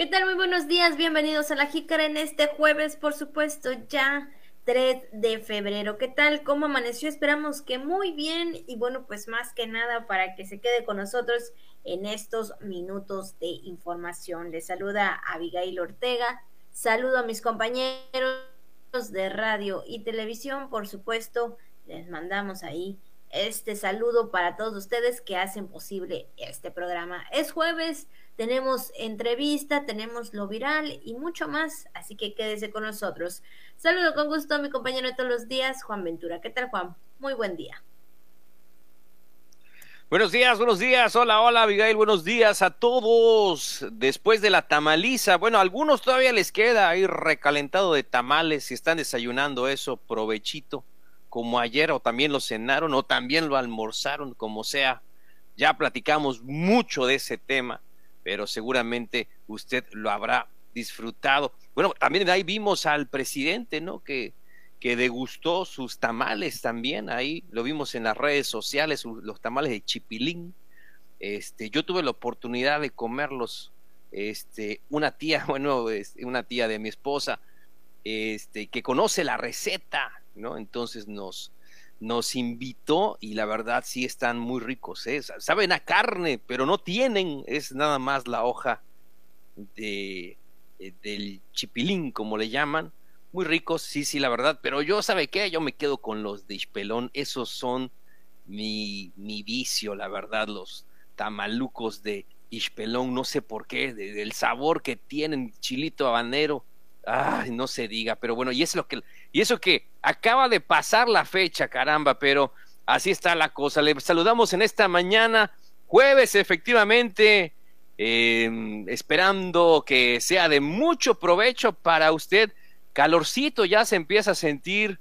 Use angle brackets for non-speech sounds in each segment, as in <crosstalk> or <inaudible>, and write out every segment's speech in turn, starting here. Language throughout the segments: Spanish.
¿Qué tal? Muy buenos días, bienvenidos a la Jícara en este jueves, por supuesto, ya 3 de febrero. ¿Qué tal? ¿Cómo amaneció? Esperamos que muy bien y bueno, pues más que nada para que se quede con nosotros en estos minutos de información. Les saluda Abigail Ortega, saludo a mis compañeros de radio y televisión, por supuesto, les mandamos ahí este saludo para todos ustedes que hacen posible este programa. Es jueves, tenemos entrevista, tenemos lo viral y mucho más, así que quédese con nosotros. Saludo con gusto a mi compañero de todos los días, Juan Ventura. ¿Qué tal, Juan? Muy buen día. Buenos días, buenos días. Hola, hola, Abigail. Buenos días a todos. Después de la tamaliza, bueno, a algunos todavía les queda ahí recalentado de tamales. Si están desayunando eso, provechito como ayer o también lo cenaron o también lo almorzaron, como sea. Ya platicamos mucho de ese tema, pero seguramente usted lo habrá disfrutado. Bueno, también ahí vimos al presidente, ¿no? Que, que degustó sus tamales también, ahí lo vimos en las redes sociales, los tamales de chipilín. Este, yo tuve la oportunidad de comerlos, este, una tía, <laughs> bueno, una tía de mi esposa, este, que conoce la receta, ¿no? Entonces nos, nos invitó y la verdad sí están muy ricos, ¿eh? saben a carne, pero no tienen, es nada más la hoja de, eh, del chipilín, como le llaman, muy ricos, sí, sí, la verdad, pero yo, ¿sabe qué? Yo me quedo con los de Ispelón, esos son mi, mi vicio, la verdad, los tamalucos de Ispelón, no sé por qué, del sabor que tienen, chilito habanero, ay, no se diga, pero bueno, y es lo que, y eso que acaba de pasar la fecha, caramba, pero así está la cosa. Le saludamos en esta mañana, jueves, efectivamente, em, esperando que sea de mucho provecho para usted. Calorcito ya se empieza a sentir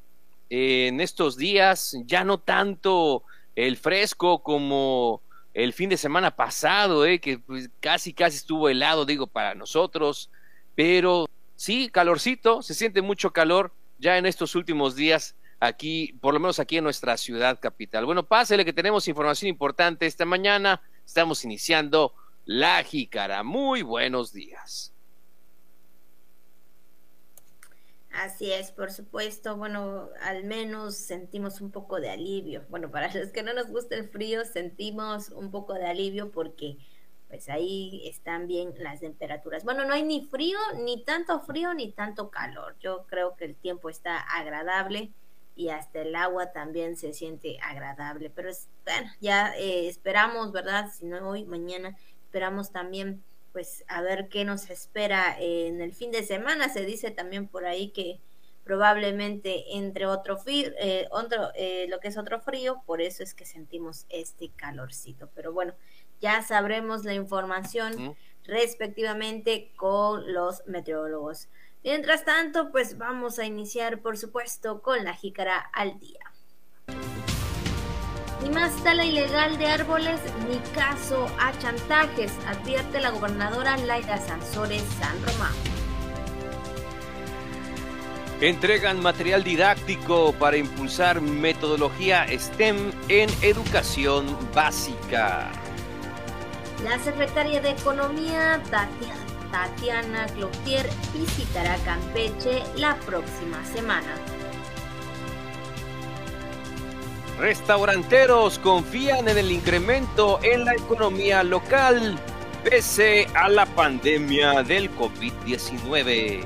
en estos días, ya no tanto el fresco como el fin de semana pasado, eh, que pues, casi, casi estuvo helado, digo, para nosotros, pero sí, calorcito, se siente mucho calor ya en estos últimos días aquí, por lo menos aquí en nuestra ciudad capital. Bueno, pásele que tenemos información importante esta mañana. Estamos iniciando la jícara. Muy buenos días. Así es, por supuesto. Bueno, al menos sentimos un poco de alivio. Bueno, para los que no nos gusta el frío, sentimos un poco de alivio porque pues ahí están bien las temperaturas. Bueno, no hay ni frío, ni tanto frío, ni tanto calor. Yo creo que el tiempo está agradable y hasta el agua también se siente agradable. Pero es, bueno, ya eh, esperamos, ¿verdad? Si no hoy, mañana, esperamos también pues a ver qué nos espera en el fin de semana. Se dice también por ahí que probablemente entre otro, frío, eh, otro eh, lo que es otro frío, por eso es que sentimos este calorcito. Pero bueno, ya sabremos la información respectivamente con los meteorólogos. Mientras tanto, pues vamos a iniciar, por supuesto, con la jícara al día. Ni más tala ilegal de árboles ni caso a chantajes, advierte la gobernadora Laida Sansores San Román. Entregan material didáctico para impulsar metodología STEM en educación básica. La secretaria de Economía, Tatiana Cloutier, visitará Campeche la próxima semana. Restauranteros confían en el incremento en la economía local pese a la pandemia del COVID-19.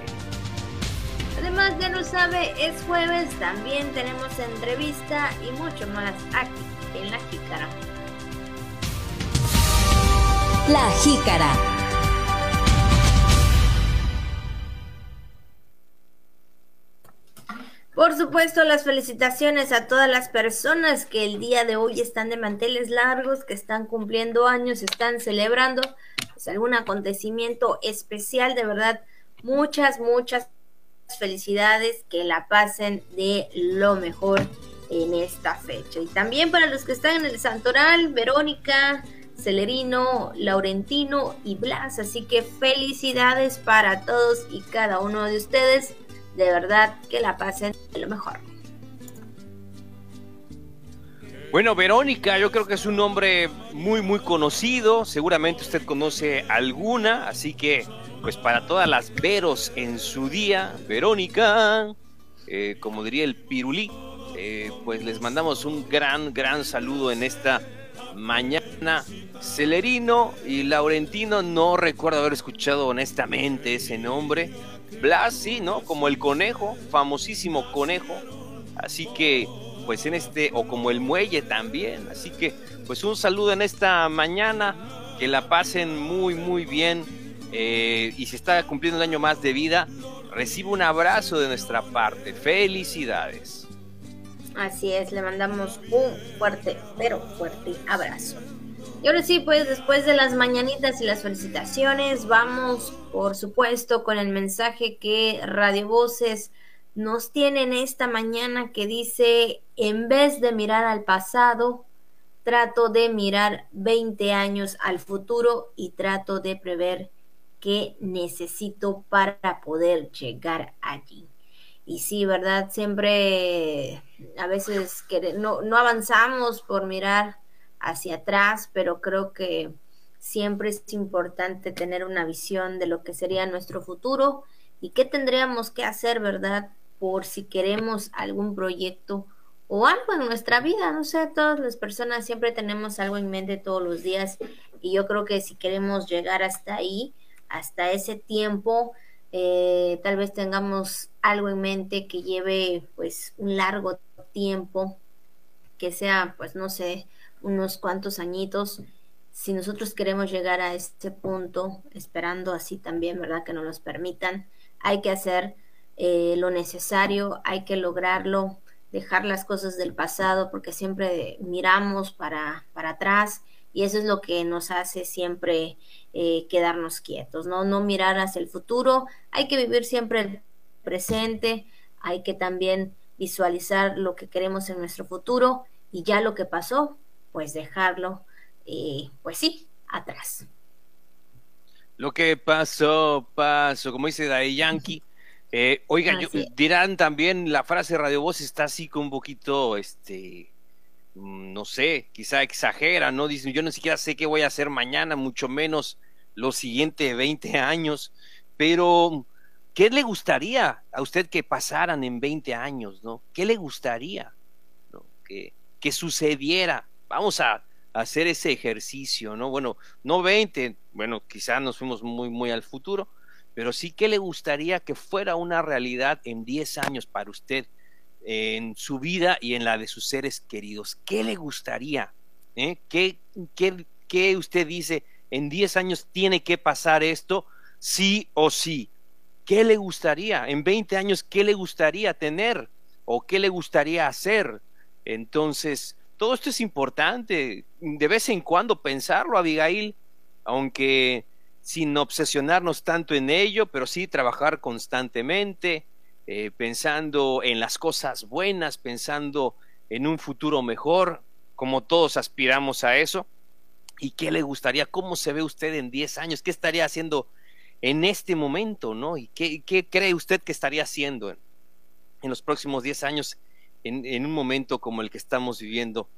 Además, ya no sabe, es jueves, también tenemos entrevista y mucho más aquí en La Jícara. La Jícara. Por supuesto, las felicitaciones a todas las personas que el día de hoy están de manteles largos, que están cumpliendo años, están celebrando algún acontecimiento especial. De verdad, muchas, muchas felicidades, que la pasen de lo mejor en esta fecha. Y también para los que están en el Santoral, Verónica, Celerino, Laurentino y Blas. Así que felicidades para todos y cada uno de ustedes. De verdad que la pasen lo mejor. Bueno, Verónica, yo creo que es un nombre muy, muy conocido. Seguramente usted conoce alguna, así que, pues para todas las Veros en su día, Verónica, eh, como diría el Pirulí, eh, pues les mandamos un gran, gran saludo en esta mañana. Celerino y Laurentino, no recuerdo haber escuchado honestamente ese nombre. Blas, sí, ¿no? Como el conejo, famosísimo conejo. Así que pues en este, o como el muelle también. Así que, pues un saludo en esta mañana, que la pasen muy, muy bien. Eh, y si está cumpliendo un año más de vida, recibe un abrazo de nuestra parte. Felicidades. Así es, le mandamos un fuerte, pero fuerte abrazo. Y ahora sí, pues después de las mañanitas y las felicitaciones, vamos, por supuesto, con el mensaje que Radio Voces nos tienen esta mañana que dice, en vez de mirar al pasado, trato de mirar 20 años al futuro y trato de prever qué necesito para poder llegar allí. Y sí, ¿verdad? Siempre a veces no, no avanzamos por mirar hacia atrás, pero creo que siempre es importante tener una visión de lo que sería nuestro futuro y qué tendríamos que hacer, ¿verdad? por si queremos algún proyecto o algo en nuestra vida. No sé, todas las personas siempre tenemos algo en mente todos los días y yo creo que si queremos llegar hasta ahí, hasta ese tiempo, eh, tal vez tengamos algo en mente que lleve pues un largo tiempo, que sea pues no sé, unos cuantos añitos. Si nosotros queremos llegar a este punto, esperando así también, ¿verdad? Que nos los permitan, hay que hacer eh, lo necesario, hay que lograrlo, dejar las cosas del pasado porque siempre miramos para, para atrás y eso es lo que nos hace siempre eh, quedarnos quietos, ¿no? No mirar hacia el futuro, hay que vivir siempre presente, hay que también visualizar lo que queremos en nuestro futuro y ya lo que pasó, pues dejarlo, eh, pues sí, atrás. Lo que pasó, pasó, como dice Day Yankee. Eh, oigan, dirán también la frase Radio Voz está así con un poquito, este, mm, no sé, quizá exagera, ¿no? Dicen, yo no siquiera sé qué voy a hacer mañana, mucho menos los siguientes 20 años, pero ¿qué le gustaría a usted que pasaran en 20 años, ¿no? ¿Qué le gustaría que, que sucediera? Vamos a hacer ese ejercicio, ¿no? Bueno, no 20, bueno, quizá nos fuimos muy, muy al futuro, pero sí que le gustaría que fuera una realidad en 10 años para usted, en su vida y en la de sus seres queridos. ¿Qué le gustaría? ¿Eh? ¿Qué, qué, usted dice? En 10 años tiene que pasar esto, sí o sí. ¿Qué le gustaría? En 20 años, ¿qué le gustaría tener? ¿O qué le gustaría hacer? Entonces, todo esto es importante. De vez en cuando pensarlo, Abigail, aunque sin obsesionarnos tanto en ello, pero sí trabajar constantemente, eh, pensando en las cosas buenas, pensando en un futuro mejor, como todos aspiramos a eso. ¿Y qué le gustaría? ¿Cómo se ve usted en 10 años? ¿Qué estaría haciendo en este momento? ¿no? ¿Y qué, cree usted que estaría haciendo en, los próximos 10 años en, un momento como el que estamos viviendo?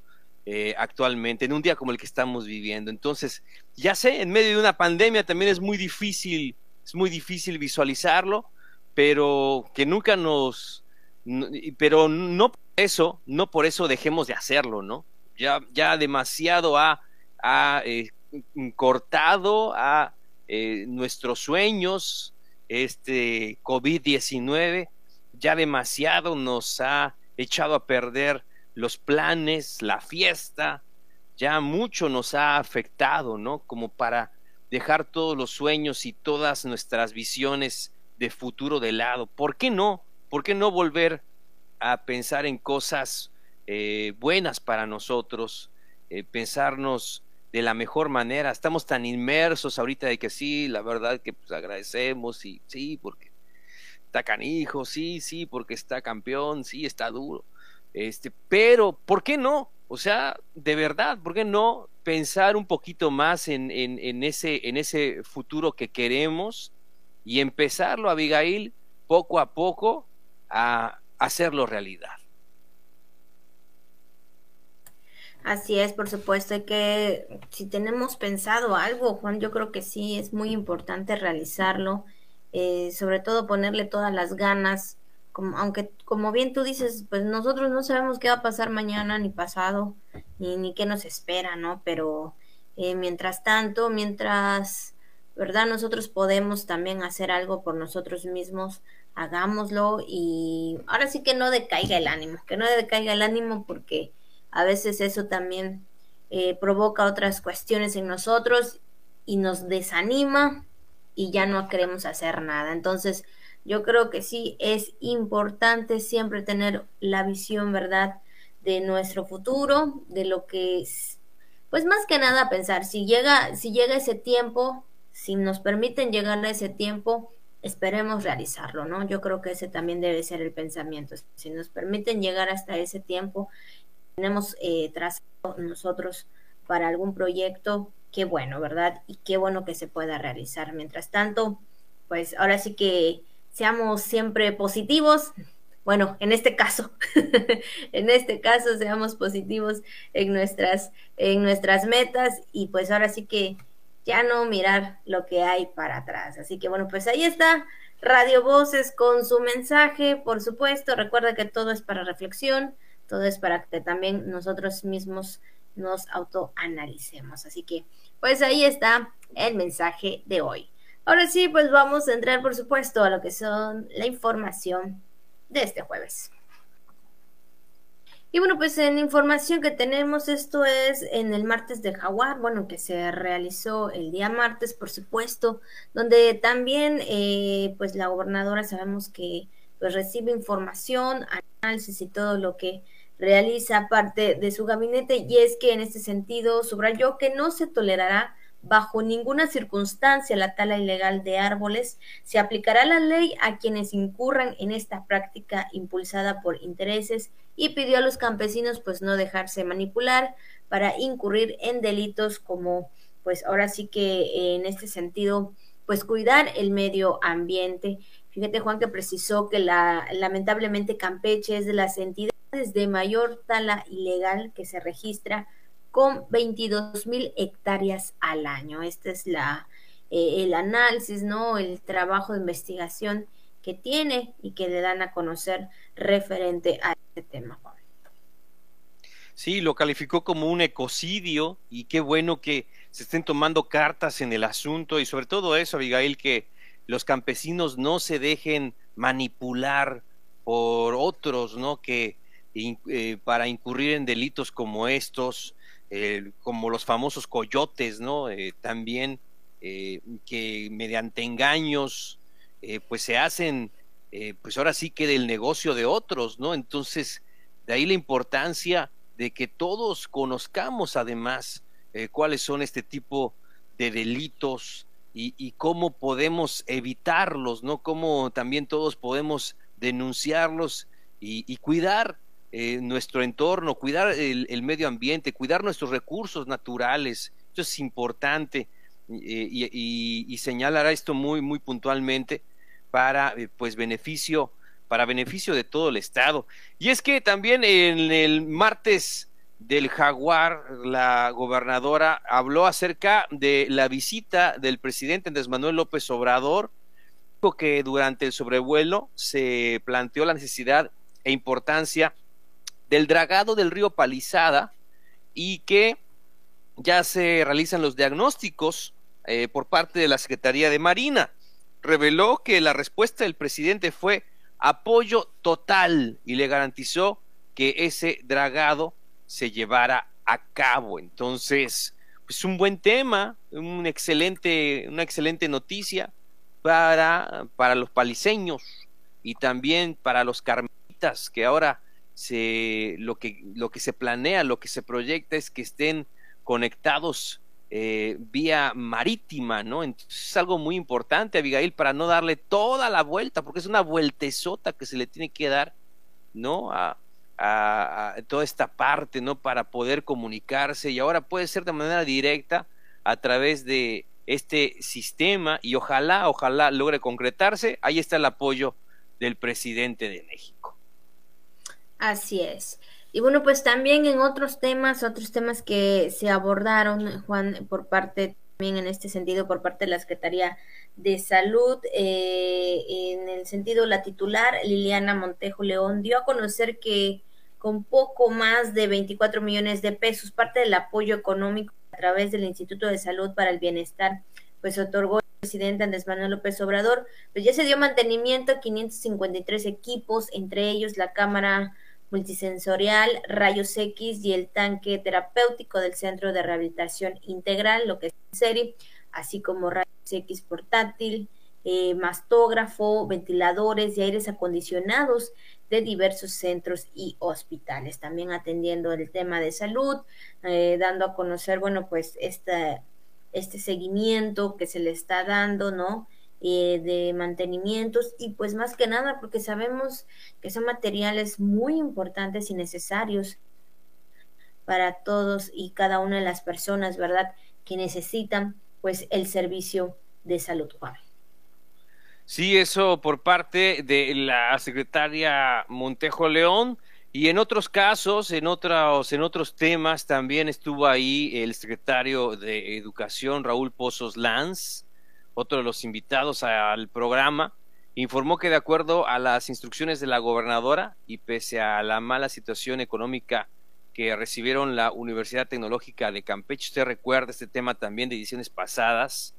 Eh, actualmente, en un día como el que estamos viviendo. Entonces, ya sé, en medio de una pandemia también es muy difícil, es muy difícil visualizarlo, pero que nunca nos, pero no por eso, no por eso dejemos de hacerlo, ¿no? Ya, ya demasiado ha, ha eh, cortado a eh, nuestros sueños, este COVID-19, ya demasiado nos ha echado a perder los planes, la fiesta, ya mucho nos ha afectado, ¿no? Como para dejar todos los sueños y todas nuestras visiones de futuro de lado. ¿Por qué no? ¿Por qué no volver a pensar en cosas eh, buenas para nosotros? Eh, pensarnos de la mejor manera. Estamos tan inmersos ahorita de que sí, la verdad que pues, agradecemos y sí, porque está canijo, sí, sí, porque está campeón, sí, está duro este, pero, ¿por qué no? O sea, de verdad, ¿por qué no pensar un poquito más en, en, ese, en ese futuro que queremos y empezarlo, Abigail, poco a poco a hacerlo realidad? Así es, por supuesto, que si tenemos pensado algo, Juan, yo creo que sí es muy importante realizarlo, eh, sobre todo ponerle todas las ganas, como, aunque como bien tú dices, pues nosotros no sabemos qué va a pasar mañana ni pasado, ni, ni qué nos espera, ¿no? Pero eh, mientras tanto, mientras, ¿verdad? Nosotros podemos también hacer algo por nosotros mismos, hagámoslo y ahora sí que no decaiga el ánimo, que no decaiga el ánimo porque a veces eso también eh, provoca otras cuestiones en nosotros y nos desanima y ya no queremos hacer nada. Entonces, yo creo que sí es importante siempre tener la visión, ¿verdad?, de nuestro futuro, de lo que es, pues más que nada pensar, si llega, si llega ese tiempo, si nos permiten llegar a ese tiempo, esperemos realizarlo, ¿no? Yo creo que ese también debe ser el pensamiento. Si nos permiten llegar hasta ese tiempo tenemos eh, trazado nosotros para algún proyecto, qué bueno, ¿verdad? Y qué bueno que se pueda realizar. Mientras tanto, pues ahora sí que seamos siempre positivos. Bueno, en este caso, <laughs> en este caso seamos positivos en nuestras, en nuestras metas y pues ahora sí que ya no mirar lo que hay para atrás. Así que bueno, pues ahí está Radio Voces con su mensaje, por supuesto. Recuerda que todo es para reflexión todo es para que también nosotros mismos nos autoanalicemos. Así que, pues ahí está el mensaje de hoy. Ahora sí, pues vamos a entrar, por supuesto, a lo que son la información de este jueves. Y bueno, pues en información que tenemos, esto es en el martes de Jaguar, bueno, que se realizó el día martes, por supuesto, donde también, eh, pues la gobernadora sabemos que pues recibe información, análisis y todo lo que realiza parte de su gabinete y es que en este sentido subrayó que no se tolerará bajo ninguna circunstancia la tala ilegal de árboles, se aplicará la ley a quienes incurran en esta práctica impulsada por intereses y pidió a los campesinos pues no dejarse manipular para incurrir en delitos como pues ahora sí que en este sentido pues cuidar el medio ambiente. Fíjate Juan que precisó que la lamentablemente Campeche es de las entidades de mayor tala ilegal que se registra con 22 mil hectáreas al año. Este es la, eh, el análisis, ¿no? El trabajo de investigación que tiene y que le dan a conocer referente a este tema, Sí, lo calificó como un ecocidio y qué bueno que se estén tomando cartas en el asunto y sobre todo eso, Abigail, que los campesinos no se dejen manipular por otros, ¿no? Que eh, para incurrir en delitos como estos, eh, como los famosos coyotes, ¿no? Eh, también que mediante engaños, pues se hacen, pues ahora sí que del negocio de otros, ¿no? Entonces, de ahí la importancia de que todos conozcamos además cuáles son este tipo de delitos y, cómo podemos evitarlos, ¿no? Cómo también todos podemos denunciarlos y cuidar eh, nuestro entorno, cuidar el, medio ambiente, cuidar nuestros recursos naturales. Eso es importante eh, y, señalará esto muy, muy puntualmente para eh, pues beneficio para beneficio de todo el estado. Y es que también en el martes del Jaguar, la gobernadora habló acerca de la visita del presidente Andrés Manuel López Obrador, que durante el sobrevuelo se planteó la necesidad e importancia del dragado del río Palizada y que ya se realizan los diagnósticos eh, por parte de la Secretaría de Marina. Reveló que la respuesta del presidente fue apoyo total y le garantizó que ese dragado se llevara a cabo. Entonces, pues un buen tema, un excelente, una excelente noticia para, para los paliseños y también para los carmelitas que ahora se, lo, que, lo que se planea, lo que se proyecta es que estén conectados eh, vía marítima, ¿no? Entonces es algo muy importante, Abigail, para no darle toda la vuelta, porque es una vueltezota que se le tiene que dar, ¿no? A, a, toda esta parte, ¿no? Para poder comunicarse y ahora puede ser de manera directa a través de este sistema y ojalá, ojalá logre concretarse. Ahí está el apoyo del presidente de México. Así es. Y bueno, pues también en otros temas, otros temas que se abordaron, Juan, por parte también en este sentido, por parte de la Secretaría de Salud, eh, en el sentido la titular Liliana Montejo León dio a conocer que con poco más de 24 millones de pesos, parte del apoyo económico a través del Instituto de Salud para el Bienestar, pues otorgó el presidente Andrés Manuel López Obrador, pues ya se dio mantenimiento a 553 equipos, entre ellos la cámara multisensorial, rayos X y el tanque terapéutico del Centro de Rehabilitación Integral, lo que es serie, así como rayos X portátil, eh, mastógrafo, ventiladores y aires acondicionados de diversos centros y hospitales. También atendiendo el tema de salud, eh, dando a conocer, bueno, pues este, este seguimiento que se le está dando, ¿no? Eh, de mantenimientos y pues más que nada porque sabemos que son materiales muy importantes y necesarios para todos y cada una de las personas, ¿verdad? Que necesitan pues el servicio de salud, Juan. Sí, eso por parte de la secretaria Montejo León. Y en otros casos, en otros, en otros temas, también estuvo ahí el secretario de Educación, Raúl Pozos Lanz, otro de los invitados al programa. Informó que de acuerdo a las instrucciones de la gobernadora y pese a la mala situación económica que recibieron la Universidad Tecnológica de Campeche, usted recuerda este tema también de ediciones pasadas,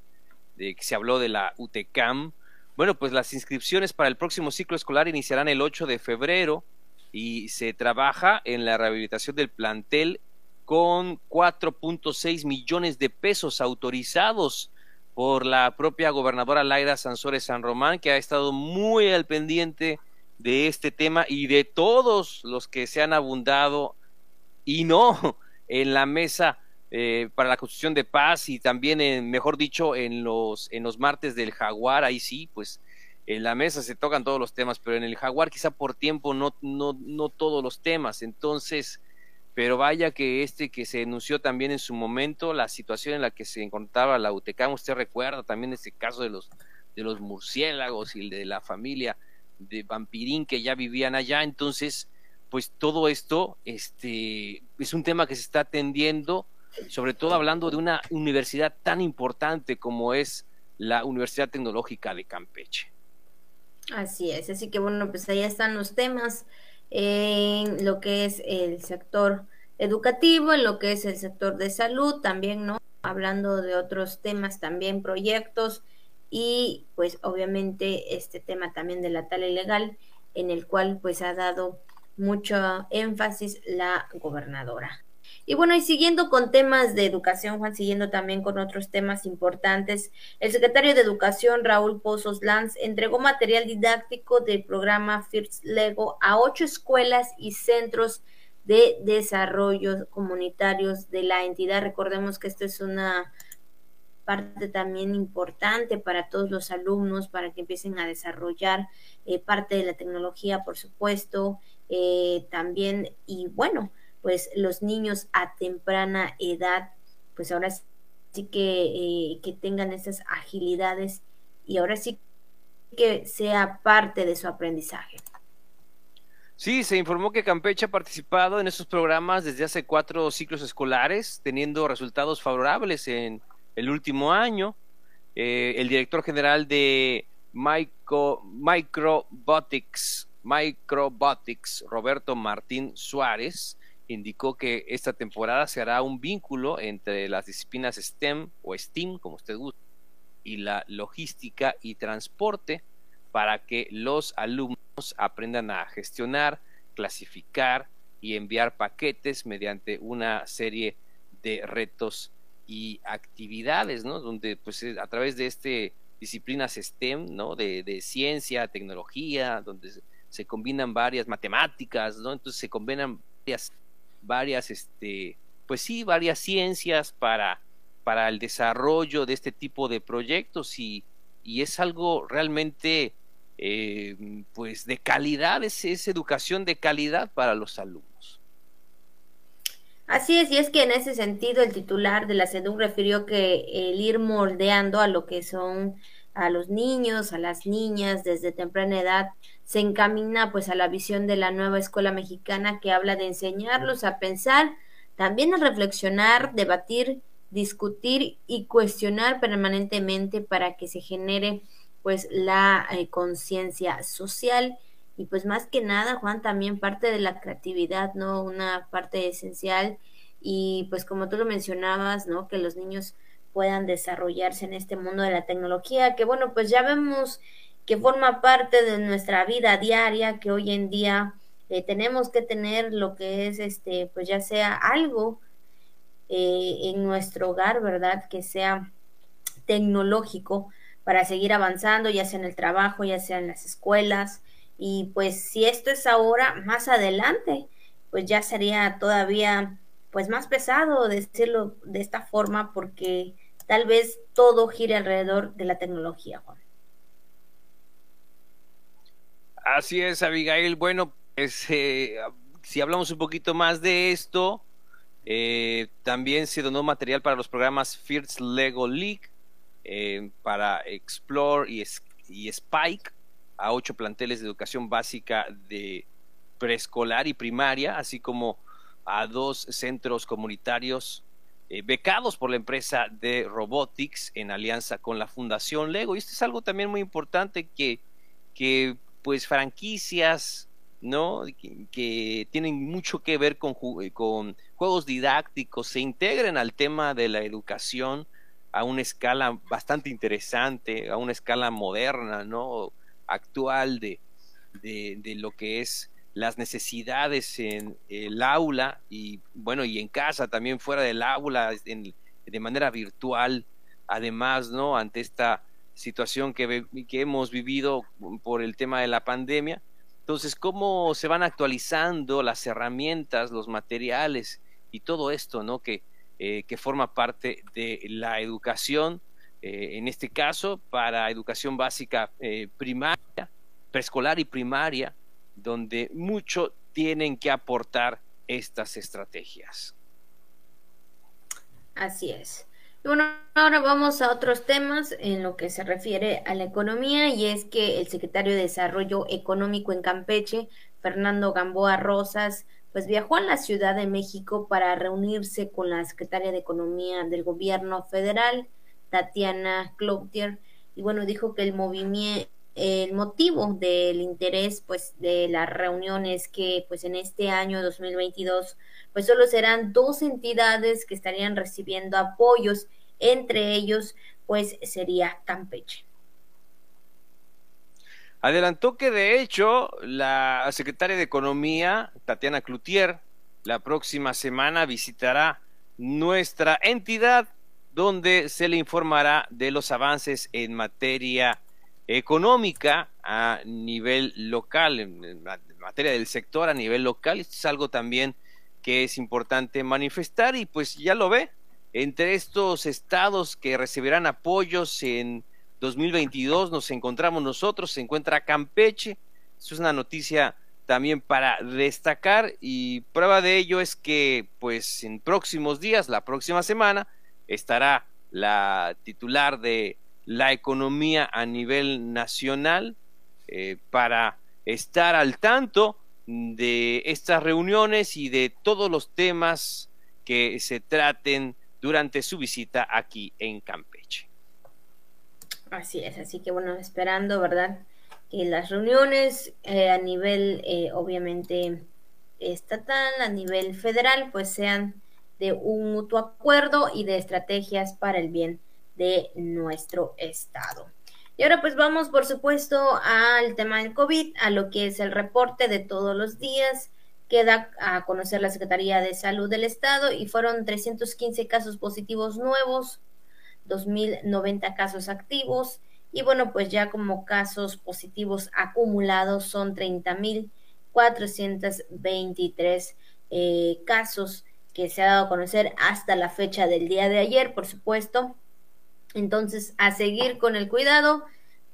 de que se habló de la UTECAM, bueno, pues las inscripciones para el próximo ciclo escolar iniciarán el 8 de febrero y se trabaja en la rehabilitación del plantel con 4.6 millones de pesos autorizados por la propia gobernadora Laira Sansores San Román, que ha estado muy al pendiente de este tema y de todos los que se han abundado y no <laughs> en la mesa eh, para la construcción de paz y también, en, mejor dicho, en los, en los martes del jaguar, ahí sí, pues en la mesa se tocan todos los temas, pero en el jaguar quizá por tiempo no, no, no todos los temas. Entonces, pero vaya que este que se denunció también en su momento, la situación en la que se encontraba la UTECAM, usted recuerda también ese caso de los, de los murciélagos y de la familia de vampirín que ya vivían allá, entonces, pues todo esto este, es un tema que se está atendiendo sobre todo hablando de una universidad tan importante como es la Universidad Tecnológica de Campeche. Así es, así que bueno, pues ahí están los temas en lo que es el sector educativo, en lo que es el sector de salud, también, ¿no? Hablando de otros temas, también proyectos y pues obviamente este tema también de la tala ilegal en el cual pues ha dado mucho énfasis la gobernadora. Y bueno, y siguiendo con temas de educación, Juan, siguiendo también con otros temas importantes, el secretario de Educación, Raúl Pozos Lanz, entregó material didáctico del programa FIRST Lego a ocho escuelas y centros de desarrollo comunitarios de la entidad. Recordemos que esto es una parte también importante para todos los alumnos, para que empiecen a desarrollar eh, parte de la tecnología, por supuesto, eh, también, y bueno, pues los niños a temprana edad, pues ahora sí que, eh, que tengan esas agilidades y ahora sí que sea parte de su aprendizaje. Sí, se informó que Campeche ha participado en estos programas desde hace cuatro ciclos escolares, teniendo resultados favorables en el último año. Eh, el director general de Micro, Microbotics, Microbotics, Roberto Martín Suárez, indicó que esta temporada se hará un vínculo entre las disciplinas STEM o STEAM, como usted gusta, y la logística y transporte para que los alumnos aprendan a gestionar, clasificar y enviar paquetes mediante una serie de retos y actividades, ¿no? Donde pues a través de este disciplinas STEM, ¿no? De, de ciencia, tecnología, donde se, se combinan varias matemáticas, ¿no? Entonces se combinan varias varias, este, pues sí, varias ciencias para, para el desarrollo de este tipo de proyectos y, y es algo realmente eh, pues de calidad, es, es educación de calidad para los alumnos. Así es, y es que en ese sentido el titular de la SEDUC refirió que el ir moldeando a lo que son a los niños, a las niñas desde temprana edad, se encamina pues a la visión de la nueva escuela mexicana que habla de enseñarlos a pensar, también a reflexionar, debatir, discutir y cuestionar permanentemente para que se genere pues la eh, conciencia social y pues más que nada Juan también parte de la creatividad, ¿no? Una parte esencial y pues como tú lo mencionabas, ¿no? Que los niños puedan desarrollarse en este mundo de la tecnología, que bueno, pues ya vemos que forma parte de nuestra vida diaria, que hoy en día eh, tenemos que tener lo que es, este, pues ya sea algo eh, en nuestro hogar, ¿verdad? Que sea tecnológico para seguir avanzando, ya sea en el trabajo, ya sea en las escuelas. Y pues si esto es ahora, más adelante, pues ya sería todavía pues más pesado decirlo de esta forma porque tal vez todo gire alrededor de la tecnología, Juan. Así es, Abigail. Bueno, pues, eh, si hablamos un poquito más de esto, eh, también se donó material para los programas First Lego League, eh, para Explore y, y Spike, a ocho planteles de educación básica de preescolar y primaria, así como a dos centros comunitarios eh, becados por la empresa de Robotics en alianza con la Fundación Lego. Y esto es algo también muy importante que, que pues franquicias, ¿no? Que, tienen mucho que ver con, eh, con juegos didácticos se integren al tema de la educación a una escala bastante interesante, a una escala moderna, ¿no? Actual de, de, de lo que es las necesidades en el aula y bueno, y en casa también fuera del aula, de manera virtual, además, ¿no? Ante esta situación que, que hemos vivido por el tema de la pandemia. Entonces, ¿cómo se van actualizando las herramientas, los materiales y todo esto, ¿no? Que, eh, que forma parte de la educación, eh, en este caso, para educación básica eh, primaria, preescolar y primaria, donde mucho tienen que aportar estas estrategias. Así es. Bueno, ahora vamos a otros temas en lo que se refiere a la economía y es que el secretario de Desarrollo Económico en Campeche, Fernando Gamboa Rosas, pues viajó a la Ciudad de México para reunirse con la secretaria de Economía del gobierno federal, Tatiana Cloutier, y bueno, dijo que el movimiento el motivo del interés pues de las reuniones que pues en este año 2022 pues solo serán dos entidades que estarían recibiendo apoyos entre ellos pues sería Campeche. Adelantó que de hecho la secretaria de Economía, Tatiana Cloutier, la próxima semana visitará nuestra entidad donde se le informará de los avances en materia económica a nivel local, en, materia del sector a nivel local. Esto es algo también que es importante manifestar y pues ya lo ve, entre estos estados que recibirán apoyos en 2022 nos encontramos nosotros, se encuentra Campeche, es una noticia también para destacar y prueba de ello es que pues en próximos días, la próxima semana, estará la titular de la economía a nivel nacional eh, para estar al tanto de estas reuniones y de todos los temas que se traten durante su visita aquí en Campeche. Así es, así que bueno, esperando, ¿verdad? Que las reuniones eh, a nivel, eh, obviamente, estatal, a nivel federal, pues sean de un mutuo acuerdo y de estrategias para el bien de nuestro estado. Y ahora pues vamos por supuesto al tema del COVID, a lo que es el reporte de todos los días que da a conocer la Secretaría de Salud del Estado y fueron 315 casos positivos nuevos, 2.090 casos activos y bueno pues ya como casos positivos acumulados son 30.423 eh, casos que se ha dado a conocer hasta la fecha del día de ayer, por supuesto. Entonces, a seguir con el cuidado,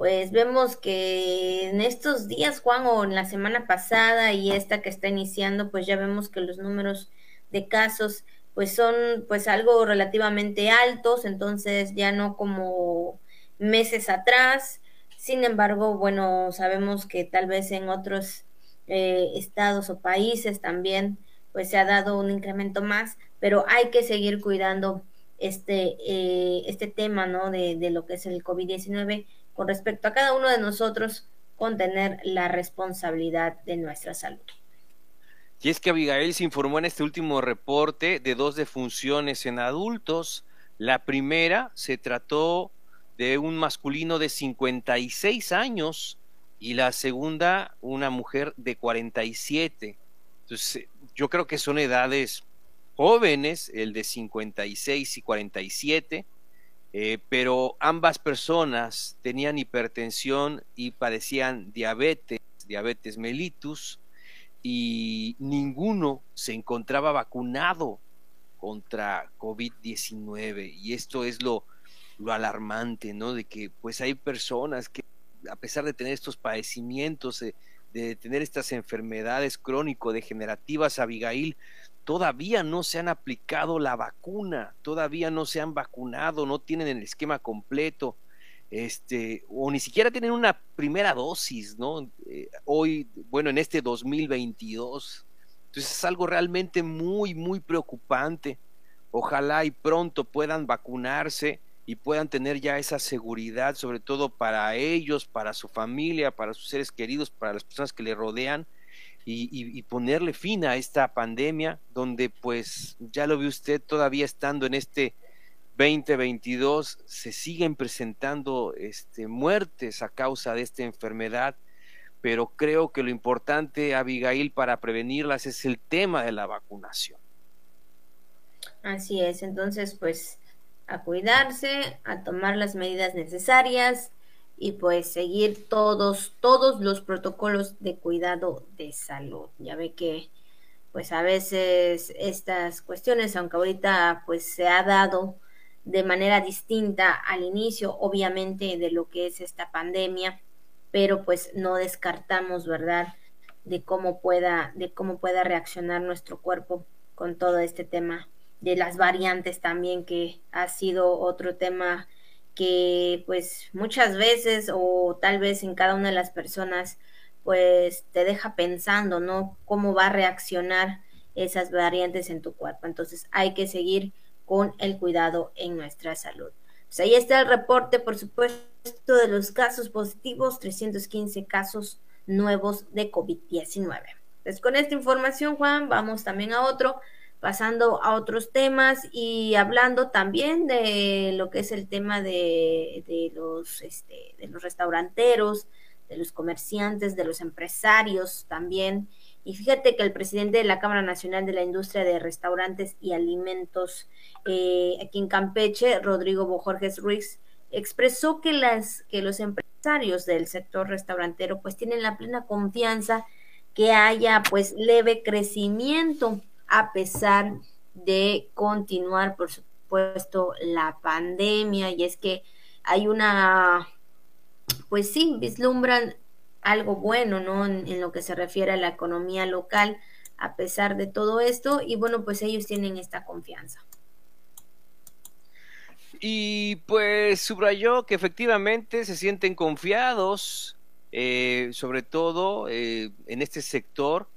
pues vemos que en estos días, Juan, o en la semana pasada y esta que está iniciando, pues ya vemos que los números de casos pues son pues algo relativamente altos, entonces ya no como meses atrás. Sin embargo, bueno, sabemos que tal vez en otros eh, estados o países también pues se ha dado un incremento más, pero hay que seguir cuidando este, eh, este tema, ¿no? De, de lo que es el COVID-19 con respecto a cada uno de nosotros con tener la responsabilidad de nuestra salud. Y es que Abigail se informó en este último reporte de dos defunciones en adultos. La primera se trató de un masculino de 56 años y la segunda una mujer de 47. Entonces, yo creo que son edades jóvenes, el de 56 y 47, eh, pero ambas personas tenían hipertensión y padecían diabetes, diabetes mellitus, y ninguno se encontraba vacunado contra COVID-19. Y esto es lo, alarmante, ¿no? De que pues hay personas que a pesar de tener estos padecimientos, eh, de tener estas enfermedades crónico-degenerativas, Abigail, todavía no se han aplicado la vacuna, todavía no se han vacunado, no tienen el esquema completo, este, o ni siquiera tienen una primera dosis, ¿no? Eh, hoy, bueno, en este 2022. Entonces es algo realmente muy, muy preocupante. Ojalá y pronto puedan vacunarse y puedan tener ya esa seguridad, sobre todo para ellos, para su familia, para sus seres queridos, para las personas que le rodean, y, ponerle fin a esta pandemia, donde pues ya lo ve usted todavía estando en este 2022, se siguen presentando este, muertes a causa de esta enfermedad, pero creo que lo importante, Abigail, para prevenirlas es el tema de la vacunación. Así es, entonces pues a cuidarse, a tomar las medidas necesarias y pues seguir todos, todos los protocolos de cuidado de salud. Ya ve que pues a veces estas cuestiones, aunque ahorita pues se ha dado de manera distinta al inicio, obviamente, de lo que es esta pandemia, pero pues no descartamos, ¿verdad?, de cómo pueda, de cómo pueda reaccionar nuestro cuerpo con todo este tema de las variantes también, que ha sido otro tema que pues muchas veces o tal vez en cada una de las personas pues te deja pensando, ¿no? Cómo va a reaccionar esas variantes en tu cuerpo. Entonces hay que seguir con el cuidado en nuestra salud. Pues ahí está el reporte, por supuesto, de los casos positivos, 315 casos nuevos de COVID-19. Pues con esta información, Juan, vamos también a otro pasando a otros temas y hablando también de lo que es el tema de, los, este, de los restauranteros, de los comerciantes, de los empresarios también. Y fíjate que el presidente de la Cámara Nacional de la Industria de Restaurantes y Alimentos eh, aquí en Campeche, Rodrigo Bojorges Ruiz, expresó que, las, que los empresarios del sector restaurantero pues tienen la plena confianza que haya pues leve crecimiento a pesar de continuar, por supuesto, la pandemia. Y es que hay una, pues sí, vislumbran algo bueno, ¿no? En, lo que se refiere a la economía local, a pesar de todo esto. Y bueno, pues ellos tienen esta confianza. Y pues subrayó que efectivamente se sienten confiados, eh, sobre todo eh, en este sector,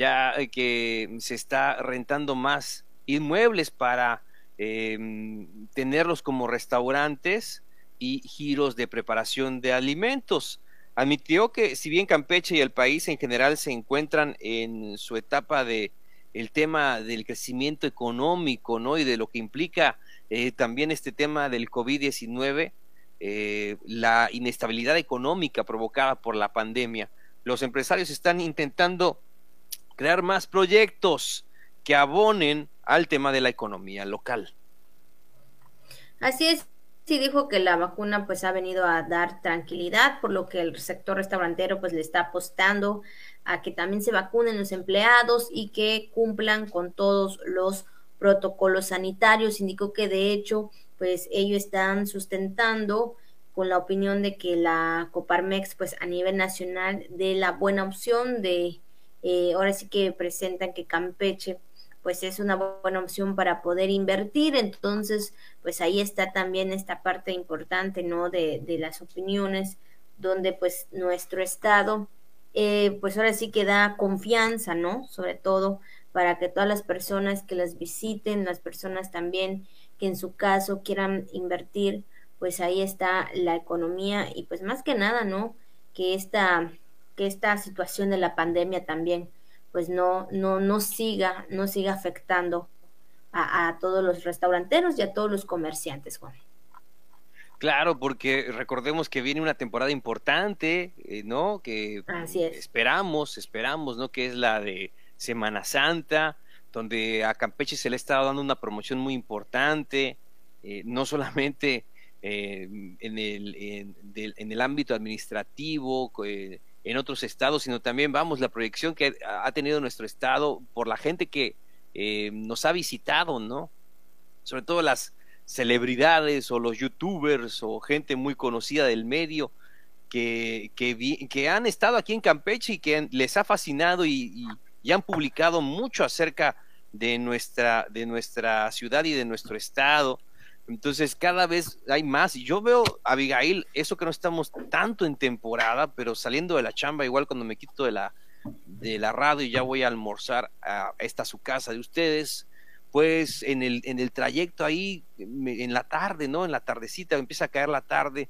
ya eh, que se está rentando más inmuebles para em, tenerlos como restaurantes y giros de preparación de alimentos. Admitió que si bien Campeche y el país en general se encuentran en su etapa de el tema del crecimiento económico, ¿no? Y de lo que implica eh, también este tema del COVID-19, eh, la inestabilidad económica provocada por la pandemia. Los empresarios están intentando crear más proyectos que abonen al tema de la economía local. Así es, sí dijo que la vacuna pues ha venido a dar tranquilidad, por lo que el sector restaurantero pues le está apostando a que también se vacunen los empleados y que cumplan con todos los protocolos sanitarios. Indicó que de hecho pues ellos están sustentando con la opinión de que la Coparmex pues a nivel nacional de la buena opción de eh, ahora sí que presentan que Campeche pues es una buena opción para poder invertir. Entonces, pues ahí está también esta parte importante, ¿no? De, de las opiniones, donde pues nuestro estado, eh, pues ahora sí que da confianza, ¿no? Sobre todo para que todas las personas que las visiten, las personas también que en su caso quieran invertir, pues ahí está la economía y pues más que nada, ¿no? Que esta, que esta situación de la pandemia también pues no, no, no siga, no siga afectando a, todos los restauranteros y a todos los comerciantes, Juan. Claro, porque recordemos que viene una temporada importante, eh, ¿no? Que esperamos, esperamos, ¿no? Que es la de Semana Santa, donde a Campeche se le está dando una promoción muy importante, eh, no solamente eh, en, el, en, el ámbito administrativo, en otros estados, sino también, vamos, la proyección que ha tenido nuestro estado por la gente que eh, nos ha visitado, ¿no? Sobre todo las celebridades o los youtubers o gente muy conocida del medio que, que, han estado aquí en Campeche y que les ha fascinado y, y, han publicado mucho acerca de nuestra, de nuestra ciudad y de nuestro estado. Entonces cada vez hay más. Y yo veo, Abigail, eso que no estamos tanto en temporada, pero saliendo de la chamba, igual cuando me quito de la, de la radio y ya voy a almorzar a esta su casa de ustedes, pues en el, en el trayecto ahí, en la tarde, ¿no? En la tardecita, empieza a caer la tarde,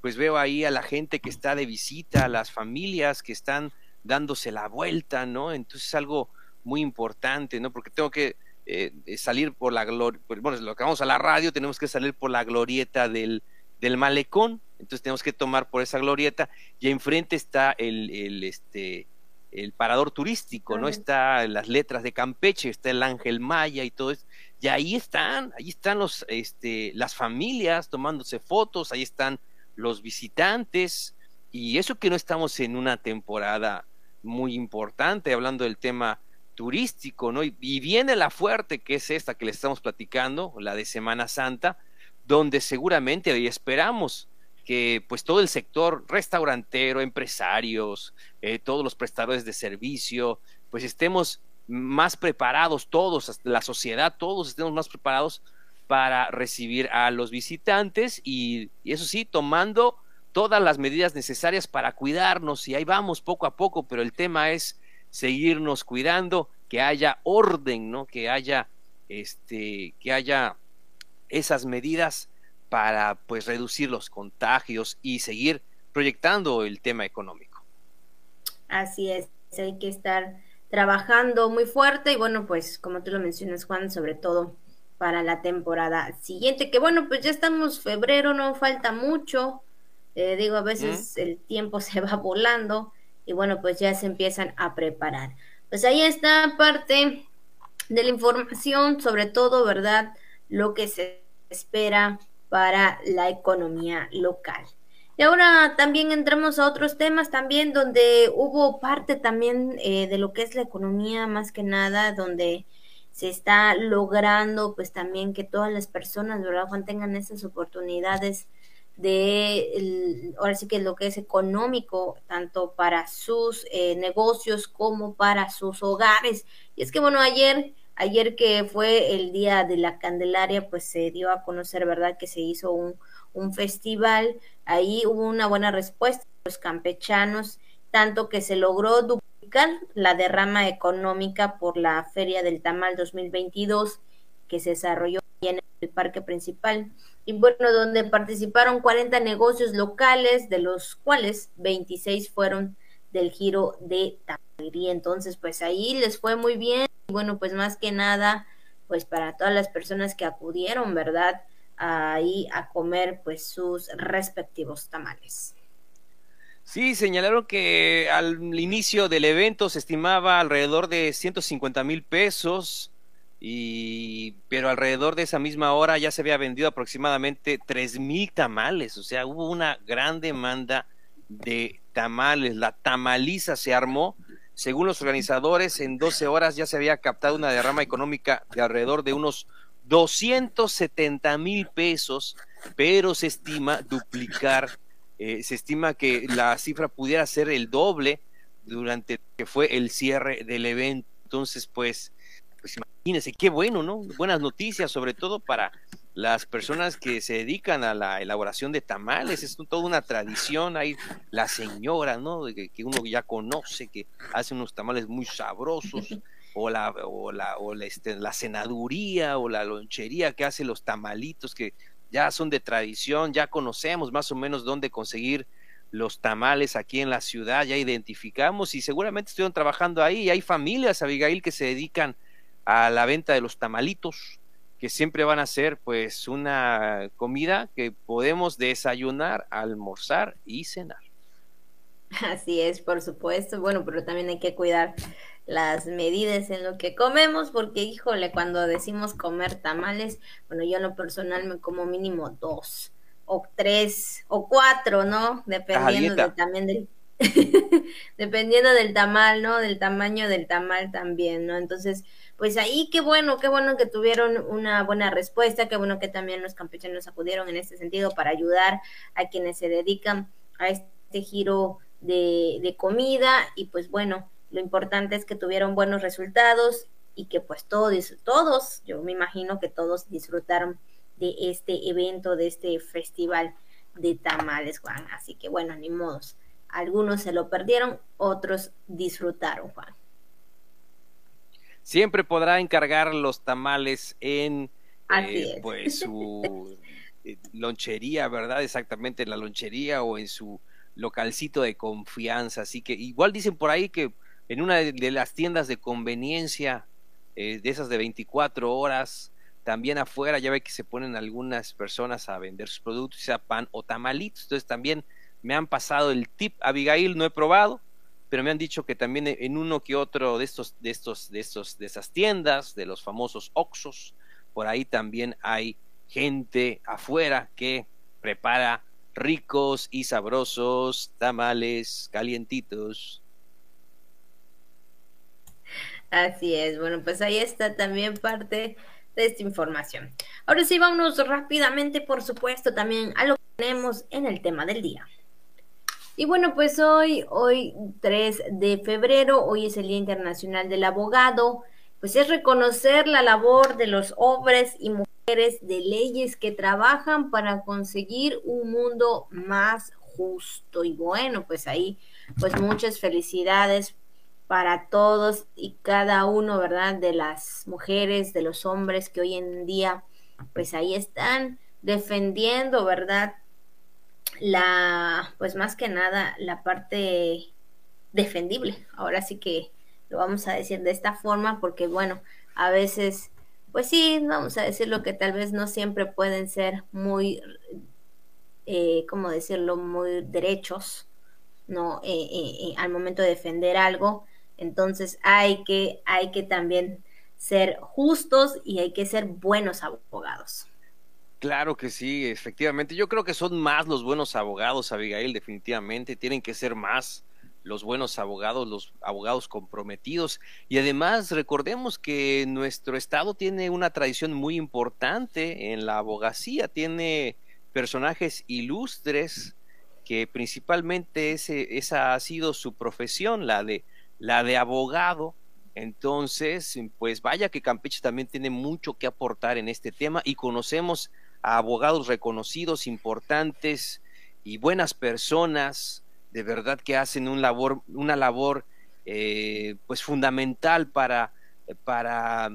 pues veo ahí a la gente que está de visita, a las familias que están dándose la vuelta, ¿no? Entonces es algo muy importante, ¿no? Porque tengo que eh, salir por la gloria, pues, bueno, lo que vamos a la radio, tenemos que salir por la glorieta del, del malecón, entonces tenemos que tomar por esa glorieta y enfrente está el, el este el parador turístico, ¿no? Está las letras de Campeche, está el Ángel Maya y todo eso. Y ahí están, ahí están los, este, las familias tomándose fotos, ahí están los visitantes, y eso que no estamos en una temporada muy importante, hablando del tema turístico, ¿no? Y, viene la fuerte, que es esta que le estamos platicando, la de Semana Santa, donde seguramente hoy esperamos que pues todo el sector restaurantero, empresarios, eh, todos los prestadores de servicio, pues estemos más preparados todos, la sociedad, todos estemos más preparados para recibir a los visitantes y, y, eso sí, tomando todas las medidas necesarias para cuidarnos y ahí vamos poco a poco, pero el tema es seguirnos cuidando, que haya orden, ¿no? Que haya este que haya esas medidas para pues reducir los contagios y seguir proyectando el tema económico. Así es, hay que estar trabajando muy fuerte y bueno, pues como tú lo mencionas Juan, sobre todo para la temporada siguiente, que bueno, pues ya estamos febrero, no falta mucho, eh, digo, a veces el tiempo <laughs> se va volando y bueno, pues ya se empiezan a preparar. Pues ahí está parte de la información, sobre todo, ¿verdad? Lo que se espera para la economía local. Y ahora también entramos a otros temas también donde hubo parte también eh, de lo que es la economía más que nada, donde se está logrando pues también que todas las personas, ¿verdad, Juan, tengan esas oportunidades de ahora sí que lo que es económico tanto para sus eh, negocios como para sus hogares. Y es que bueno ayer ayer que fue el día de la Candelaria pues se dio a conocer verdad que se hizo un, un festival. Ahí hubo una buena respuesta de los campechanos tanto que se logró duplicar la derrama económica por la Feria del Tamal 2022 que se desarrolló en el parque principal y bueno, donde participaron 40 negocios locales, de los cuales 26 fueron del giro de Tamaulipas. Entonces, pues ahí les fue muy bien. Y bueno, pues más que nada, pues para todas las personas que acudieron, ¿verdad? Ahí a comer pues sus respectivos tamales. Sí, señalaron que al inicio del evento se estimaba alrededor de 150 mil pesos y pero alrededor de esa misma hora ya se había vendido aproximadamente tres mil tamales, o sea, hubo una gran demanda de tamales, la tamaliza se armó, según los organizadores, en 12 horas ya se había captado una derrama económica de alrededor de unos 270 mil pesos, pero se estima duplicar, eh, se estima que la cifra pudiera ser el doble durante que fue el cierre del evento. Entonces, pues, pues imagínense, qué bueno, ¿no? Buenas noticias, sobre todo para las personas que se dedican a la elaboración de tamales, es toda una tradición, hay la señora, ¿no? Que, que uno ya conoce, que hace unos tamales muy sabrosos, o la, o la, o la, este, la senaduría, o la lonchería que hace los tamalitos, que ya son de tradición, ya conocemos más o menos dónde conseguir los tamales aquí en la ciudad, ya identificamos y seguramente estuvieron trabajando ahí. Hay familias, Abigail, que se dedican la venta de los tamalitos, que siempre van a ser pues una comida que podemos desayunar, almorzar y cenar. Así es, por supuesto. Bueno, pero también hay que cuidar las medidas en lo que comemos, porque híjole, cuando decimos comer tamales, bueno, yo en lo personal me como mínimo dos o tres o cuatro, ¿no? Dependiendo también del <laughs> dependiendo del tamal, ¿no? Del tamaño del tamal también, ¿no? Entonces, pues ahí qué bueno, qué bueno que tuvieron una buena respuesta, qué bueno que también los campechanos acudieron en este sentido para ayudar a quienes se dedican a este giro de, de comida y pues bueno, lo importante es que tuvieron buenos resultados y que pues todos, todos, yo me imagino que todos disfrutaron de este evento, de este festival de tamales, Juan. Así que bueno, ni modos. Algunos se lo perdieron, otros disfrutaron, Juan. Siempre podrá encargar los tamales en eh, pues su <laughs> eh, lonchería, ¿verdad? Exactamente en la lonchería o en su localcito de confianza. Así que igual dicen por ahí que en una de, las tiendas de conveniencia, eh, de esas de 24 horas, también afuera ya ve que se ponen algunas personas a vender sus productos, sea pan o tamalitos. Entonces también me han pasado el tip. Abigail no he probado, pero me han dicho que también en uno que otro de estos, de estos, de estos, de esas tiendas, de los famosos Oxos, por ahí también hay gente afuera que prepara ricos y sabrosos tamales calientitos. Así es, bueno, pues ahí está también parte de esta información. Ahora sí, vámonos rápidamente, por supuesto, también a lo que tenemos en el tema del día. Y bueno, pues hoy, hoy 3 de febrero, hoy es el Día Internacional del Abogado, pues es reconocer la labor de los hombres y mujeres de leyes que trabajan para conseguir un mundo más justo. Y bueno, pues ahí, pues muchas felicidades para todos y cada uno, ¿verdad? De las mujeres, de los hombres que hoy en día, pues ahí están defendiendo, ¿verdad? La, pues más que nada, la parte defendible. Ahora sí que lo vamos a decir de esta forma porque, bueno, a veces, pues sí, vamos a decir lo que tal vez no siempre pueden ser muy, eh, ¿cómo decirlo?, muy derechos, ¿no? Eh, eh, al momento de defender algo entonces hay que, hay que también ser justos y hay que ser buenos abogados. Claro que sí, efectivamente. Yo creo que son más los buenos abogados, Abigail, definitivamente. Tienen que ser más los buenos abogados, los abogados comprometidos. Y además recordemos que nuestro estado tiene una tradición muy importante en la abogacía, tiene personajes ilustres que principalmente ese, esa ha sido su profesión, la de la de abogado. Entonces, pues vaya que Campeche también tiene mucho que aportar en este tema y conocemos a abogados reconocidos, importantes y buenas personas, de verdad que hacen un labor, una labor eh, pues fundamental para, para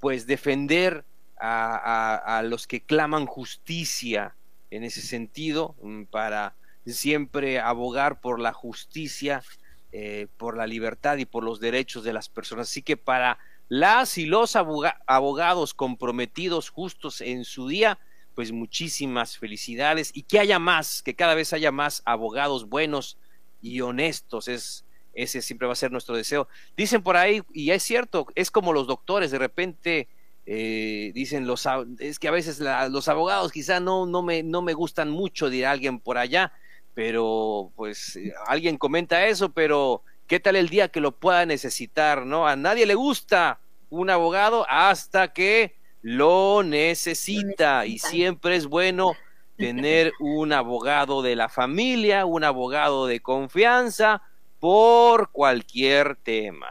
pues defender a, a los que claman justicia en ese sentido, mm, para siempre abogar por la justicia eh, por la libertad y por los derechos de las personas. Así que para las y los abogados comprometidos justos en su día, pues muchísimas felicidades y que haya más, que cada vez haya más abogados buenos y honestos. Es, ese siempre va a ser nuestro deseo. Dicen por ahí, y es cierto, es como los doctores, de repente eh, dicen los es que a veces los abogados quizá no, no, me, no me gustan mucho, dirá alguien por allá, pero pues eh, alguien comenta eso, pero ¿qué tal el día que lo pueda necesitar? ¿No? A nadie le gusta un abogado hasta que lo necesita y siempre es bueno <laughs> tener un abogado de la familia, un abogado de confianza por cualquier tema.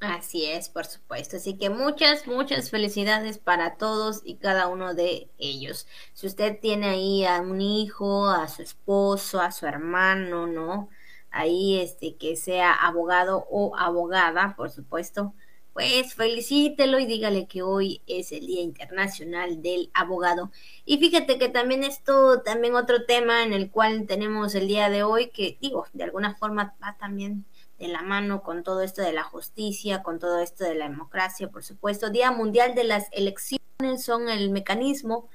Así es, por supuesto. Así que muchas, muchas felicidades para todos y cada uno de ellos. Si usted tiene ahí a un hijo, a su esposo, a su hermano, ¿no? Ahí este que sea abogado o abogada, por supuesto, pues felicítelo y dígale que hoy es el Día Internacional del Abogado. Y fíjate que también esto, también otro tema en el cual tenemos el día de hoy, que digo, de alguna forma va también de la mano con todo esto de la justicia, con todo esto de la democracia, por supuesto. Día Mundial de las Elecciones son el mecanismo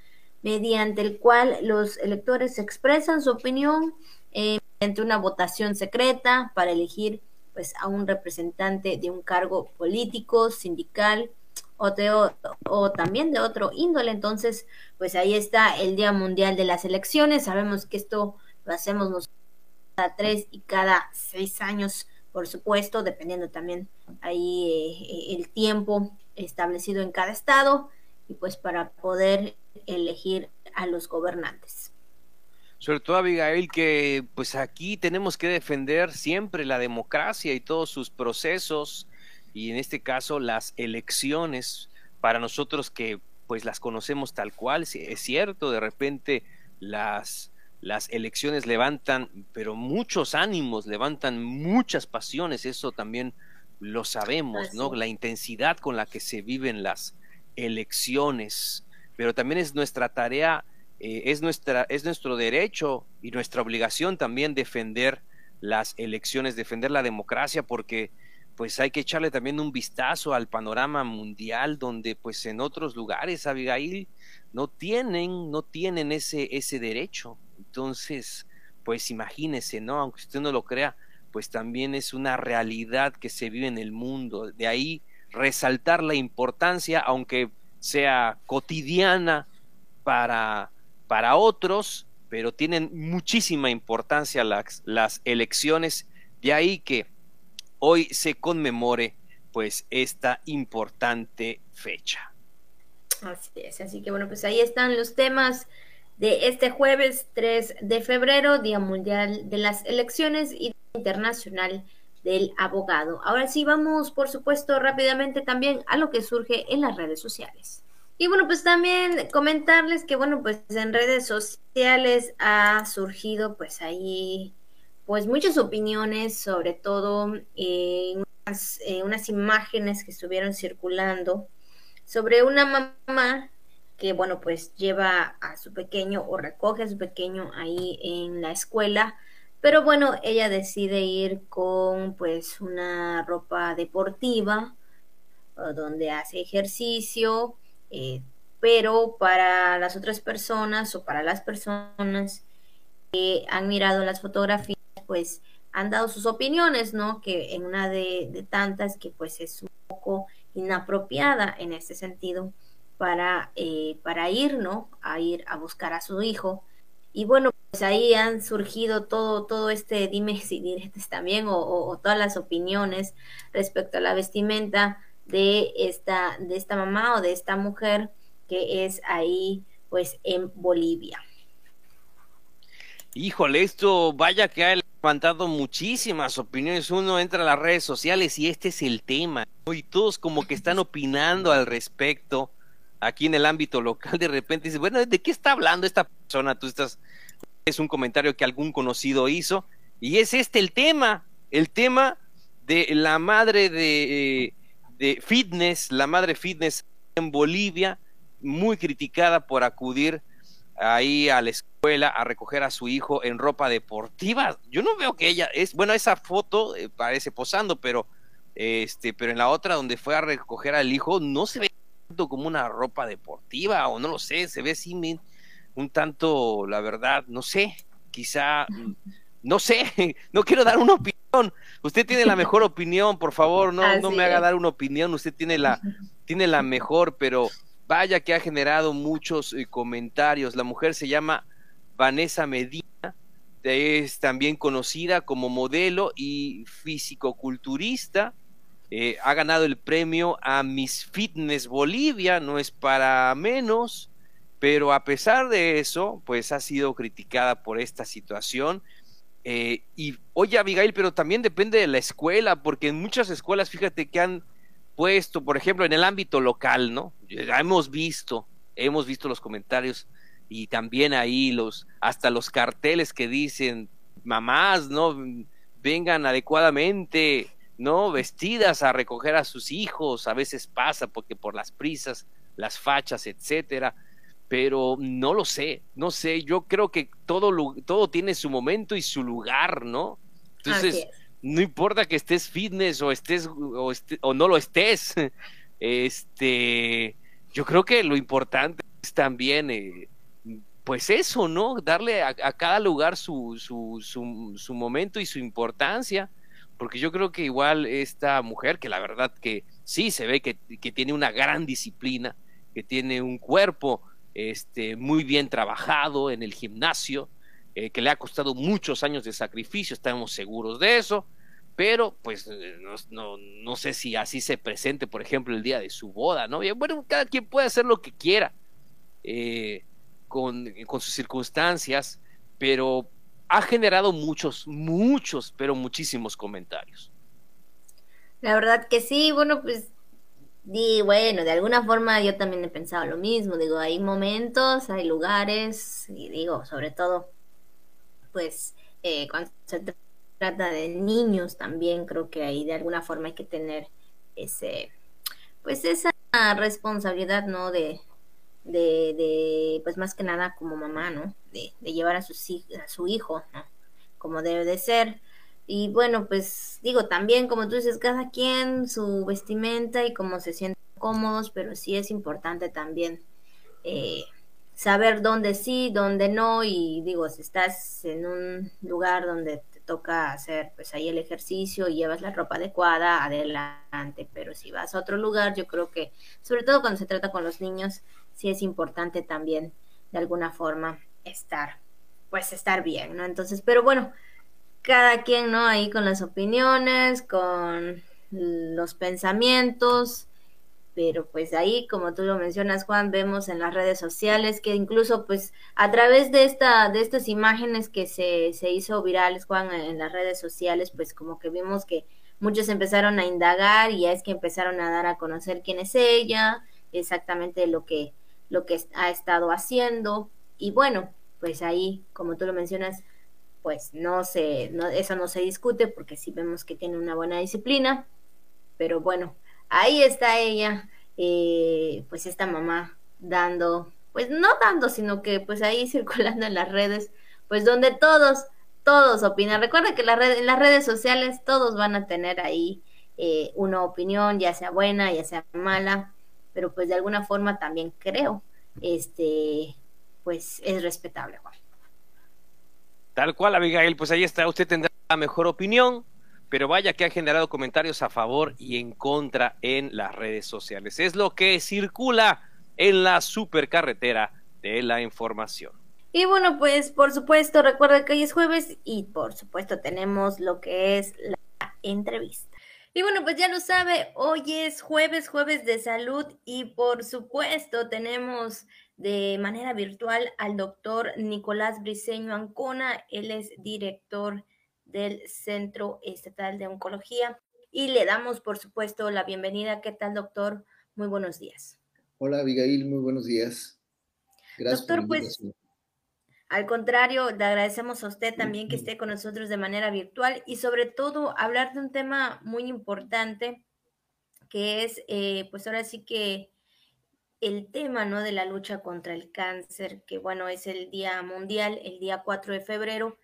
mediante el cual los electores expresan su opinión eh, mediante una votación secreta para elegir pues a un representante de un cargo político, sindical o, o también de otro índole. Entonces, pues ahí está el Día Mundial de las Elecciones. Sabemos que esto lo hacemos nosotros cada tres y cada seis años por supuesto, dependiendo también ahí eh, el tiempo establecido en cada estado y pues para poder elegir a los gobernantes. Sobre todo, Abigail, que pues aquí tenemos que defender siempre la democracia y todos sus procesos y en este caso las elecciones para nosotros que pues las conocemos tal cual, es cierto, de repente las las elecciones levantan, pero muchos ánimos, levantan muchas pasiones, eso también lo sabemos, ¿no? La intensidad con la que se viven las elecciones, pero también es nuestra tarea, eh, es, nuestra, es nuestro derecho y nuestra obligación también defender las elecciones, defender la democracia, porque pues hay que echarle también un vistazo al panorama mundial donde pues en otros lugares, Abigail, no tienen, no tienen ese, ese derecho. Entonces, pues imagínese, ¿no? Aunque usted no lo crea, pues también es una realidad que se vive en el mundo. De ahí resaltar la importancia, aunque sea cotidiana para, para otros, pero tienen muchísima importancia las, las elecciones. De ahí que hoy se conmemore pues esta importante fecha. Así es, así que bueno, pues ahí están los temas de este jueves 3 de febrero, Día Mundial de las Elecciones y Internacional del Abogado. Ahora sí, vamos, por supuesto, rápidamente también a lo que surge en las redes sociales. Y bueno, pues también comentarles que, bueno, pues en redes sociales ha surgido pues ahí pues muchas opiniones, sobre todo eh, unas, eh, unas imágenes que estuvieron circulando sobre una mamá que bueno, pues lleva a su pequeño o recoge a su pequeño ahí en la escuela, pero bueno, ella decide ir con pues una ropa deportiva donde hace ejercicio, eh, pero para las otras personas o para las personas que han mirado las fotografías, pues han dado sus opiniones, ¿no? Que en una de, tantas que pues es un poco inapropiada en este sentido para, eh, para ir, ¿no? A ir a buscar a su hijo. Y bueno, pues ahí han surgido todo, todo este dime si diretes también, o, todas las opiniones respecto a la vestimenta de esta, de esta mamá o de esta mujer que es ahí, pues, en Bolivia. Híjole, esto vaya que ha levantado muchísimas opiniones. Uno entra a las redes sociales y este es el tema. Y todos como que están opinando al respecto aquí en el ámbito local, de repente dices, bueno, ¿de qué está hablando esta persona? Tú estás, es un comentario que algún conocido hizo, y es este el tema, el tema de la madre de, de fitness, la madre fitness en Bolivia, muy criticada por acudir ahí a la escuela a recoger a su hijo en ropa deportiva. Yo no veo que ella es, bueno, esa foto eh, parece posando, pero este, pero en la otra donde fue a recoger al hijo no se ve como una ropa deportiva o no lo sé, se ve así un tanto, la verdad, no sé, quizá, no sé, <laughs> no quiero dar una opinión. Usted tiene la mejor opinión, por favor, no, no me haga dar una opinión, usted tiene la, tiene la mejor, pero vaya que ha generado muchos eh, comentarios. La mujer se llama Vanessa Medina, es también conocida como modelo y fisicoculturista eh, ha ganado el premio a Miss Fitness Bolivia, no es para menos, pero a pesar de eso, pues ha sido criticada por esta situación. Eh, y oye, Abigail, pero también depende de la escuela, porque en muchas escuelas, fíjate que han, expuesto, por ejemplo, en el ámbito local, ¿no? Hemos visto, hemos visto los comentarios y también ahí los, hasta los carteles que dicen, mamás, ¿no? Vengan adecuadamente, ¿no? Vestidas a recoger a sus hijos, a veces pasa porque por las prisas, las fachas, etcétera, pero no lo sé, no sé, yo creo que todo, todo tiene su momento y su lugar, ¿no? Entonces, no importa que estés fitness o estés o, o no lo estés, <laughs> este, yo creo que lo importante es también, eh, pues eso, ¿no? Darle a, cada lugar su, su, su, su, momento y su importancia, porque yo creo que igual esta mujer, que la verdad que sí se ve que, que tiene una gran disciplina, que tiene un cuerpo este, muy bien trabajado en el gimnasio, eh, que le ha costado muchos años de sacrificio, estamos seguros de eso, pero pues eh, no, no, sé si así se presente, por ejemplo, el día de su boda, ¿no? bueno, cada quien puede hacer lo que quiera eh, con, con sus circunstancias, pero ha generado muchos, muchos, pero muchísimos comentarios. La verdad que sí, bueno, pues y bueno, de alguna forma yo también he pensado lo mismo, digo, hay momentos, hay lugares, y digo, sobre todo pues eh, cuando se trata de niños también creo que ahí de alguna forma hay que tener ese, pues esa responsabilidad, ¿no? De, de, de pues más que nada como mamá, ¿no? De, llevar a, sus, a su hijo, ¿no? Como debe de ser. Y bueno, pues digo, también como tú dices, cada quien su vestimenta y cómo se sienten cómodos, pero sí es importante también eh, saber dónde sí, dónde no, y digo, si estás en un lugar donde te toca hacer pues ahí el ejercicio y llevas la ropa adecuada, adelante, pero si vas a otro lugar, yo creo que, sobre todo cuando se trata con los niños, sí es importante también de alguna forma estar, pues estar bien, ¿no? Entonces, pero bueno, cada quien, ¿no? Ahí con las opiniones, con los pensamientos, pero pues ahí, como tú lo mencionas, Juan, vemos en las redes sociales que incluso pues a través de esta, de estas imágenes que se, se hizo virales, Juan, en las redes sociales, pues como que vimos que muchos empezaron a indagar y ya es que empezaron a dar a conocer quién es ella, exactamente lo que, lo que ha estado haciendo. Y bueno, pues ahí, como tú lo mencionas, pues no se, no, eso no se discute porque sí vemos que tiene una buena disciplina, pero bueno, ahí está ella, eh, pues esta mamá dando, pues no dando, sino que pues ahí <laughs> circulando en las redes, pues donde todos, todos opinan. Recuerda que la red, en las redes sociales todos van a tener ahí eh, una opinión, ya sea buena, ya sea mala, pero pues de alguna forma también creo, este, pues es respetable, Juan. Tal cual, Abigail, pues ahí está, usted tendrá la mejor opinión, pero vaya que ha generado comentarios a favor y en contra en las redes sociales. Es lo que circula en la supercarretera de la información. Y bueno, pues por supuesto, recuerda que hoy es jueves y por supuesto tenemos lo que es la entrevista. Y bueno, pues ya lo sabe, hoy es jueves, jueves de salud y por supuesto tenemos de manera virtual al doctor Nicolás Briceño Ancona. Él es director del Centro Estatal de Oncología. Y le damos, por supuesto, la bienvenida. ¿Qué tal, doctor? Muy buenos días. Hola, Abigail, muy buenos días. Gracias. Doctor, pues, al contrario, le agradecemos a usted también que esté con nosotros de manera virtual y sobre todo hablar de un tema muy importante que es, eh, pues ahora sí que el tema, ¿no? De la lucha contra el cáncer, que bueno, es el Día Mundial, el día 4 de febrero,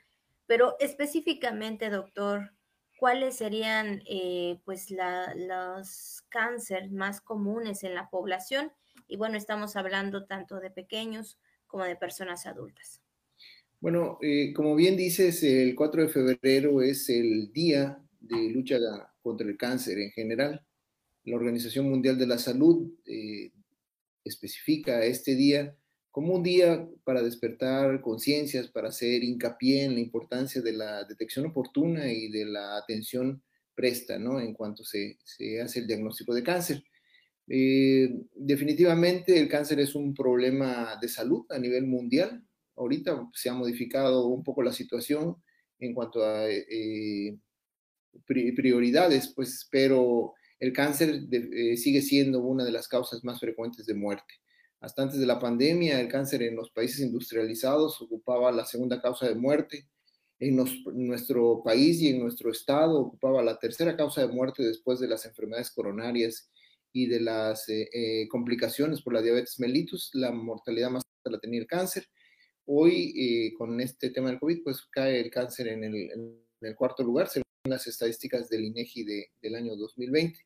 pero específicamente, doctor, ¿cuáles serían eh, pues los cánceres más comunes en la población? Y bueno, estamos hablando tanto de pequeños como de personas adultas. Bueno, eh, como bien dices, el 4 de febrero es el día de lucha contra el cáncer en general. La Organización Mundial de la Salud eh, especifica este día como un día para despertar conciencias, para hacer hincapié en la importancia de la detección oportuna y de la atención presta, ¿no? En cuanto se, se hace el diagnóstico de cáncer. Eh, definitivamente el cáncer es un problema de salud a nivel mundial. Ahorita se ha modificado un poco la situación en cuanto a eh, prioridades, pues, pero el cáncer eh, sigue siendo una de las causas más frecuentes de muerte. Hasta antes de la pandemia, el cáncer en los países industrializados ocupaba la segunda causa de muerte. En, nuestro país y en nuestro estado ocupaba la tercera causa de muerte después de las enfermedades coronarias y de las eh, eh, complicaciones por la diabetes mellitus. La mortalidad más alta la tenía el cáncer. Hoy, con este tema del COVID, pues cae el cáncer en el, en el cuarto lugar, las estadísticas del INEGI de, del año 2020.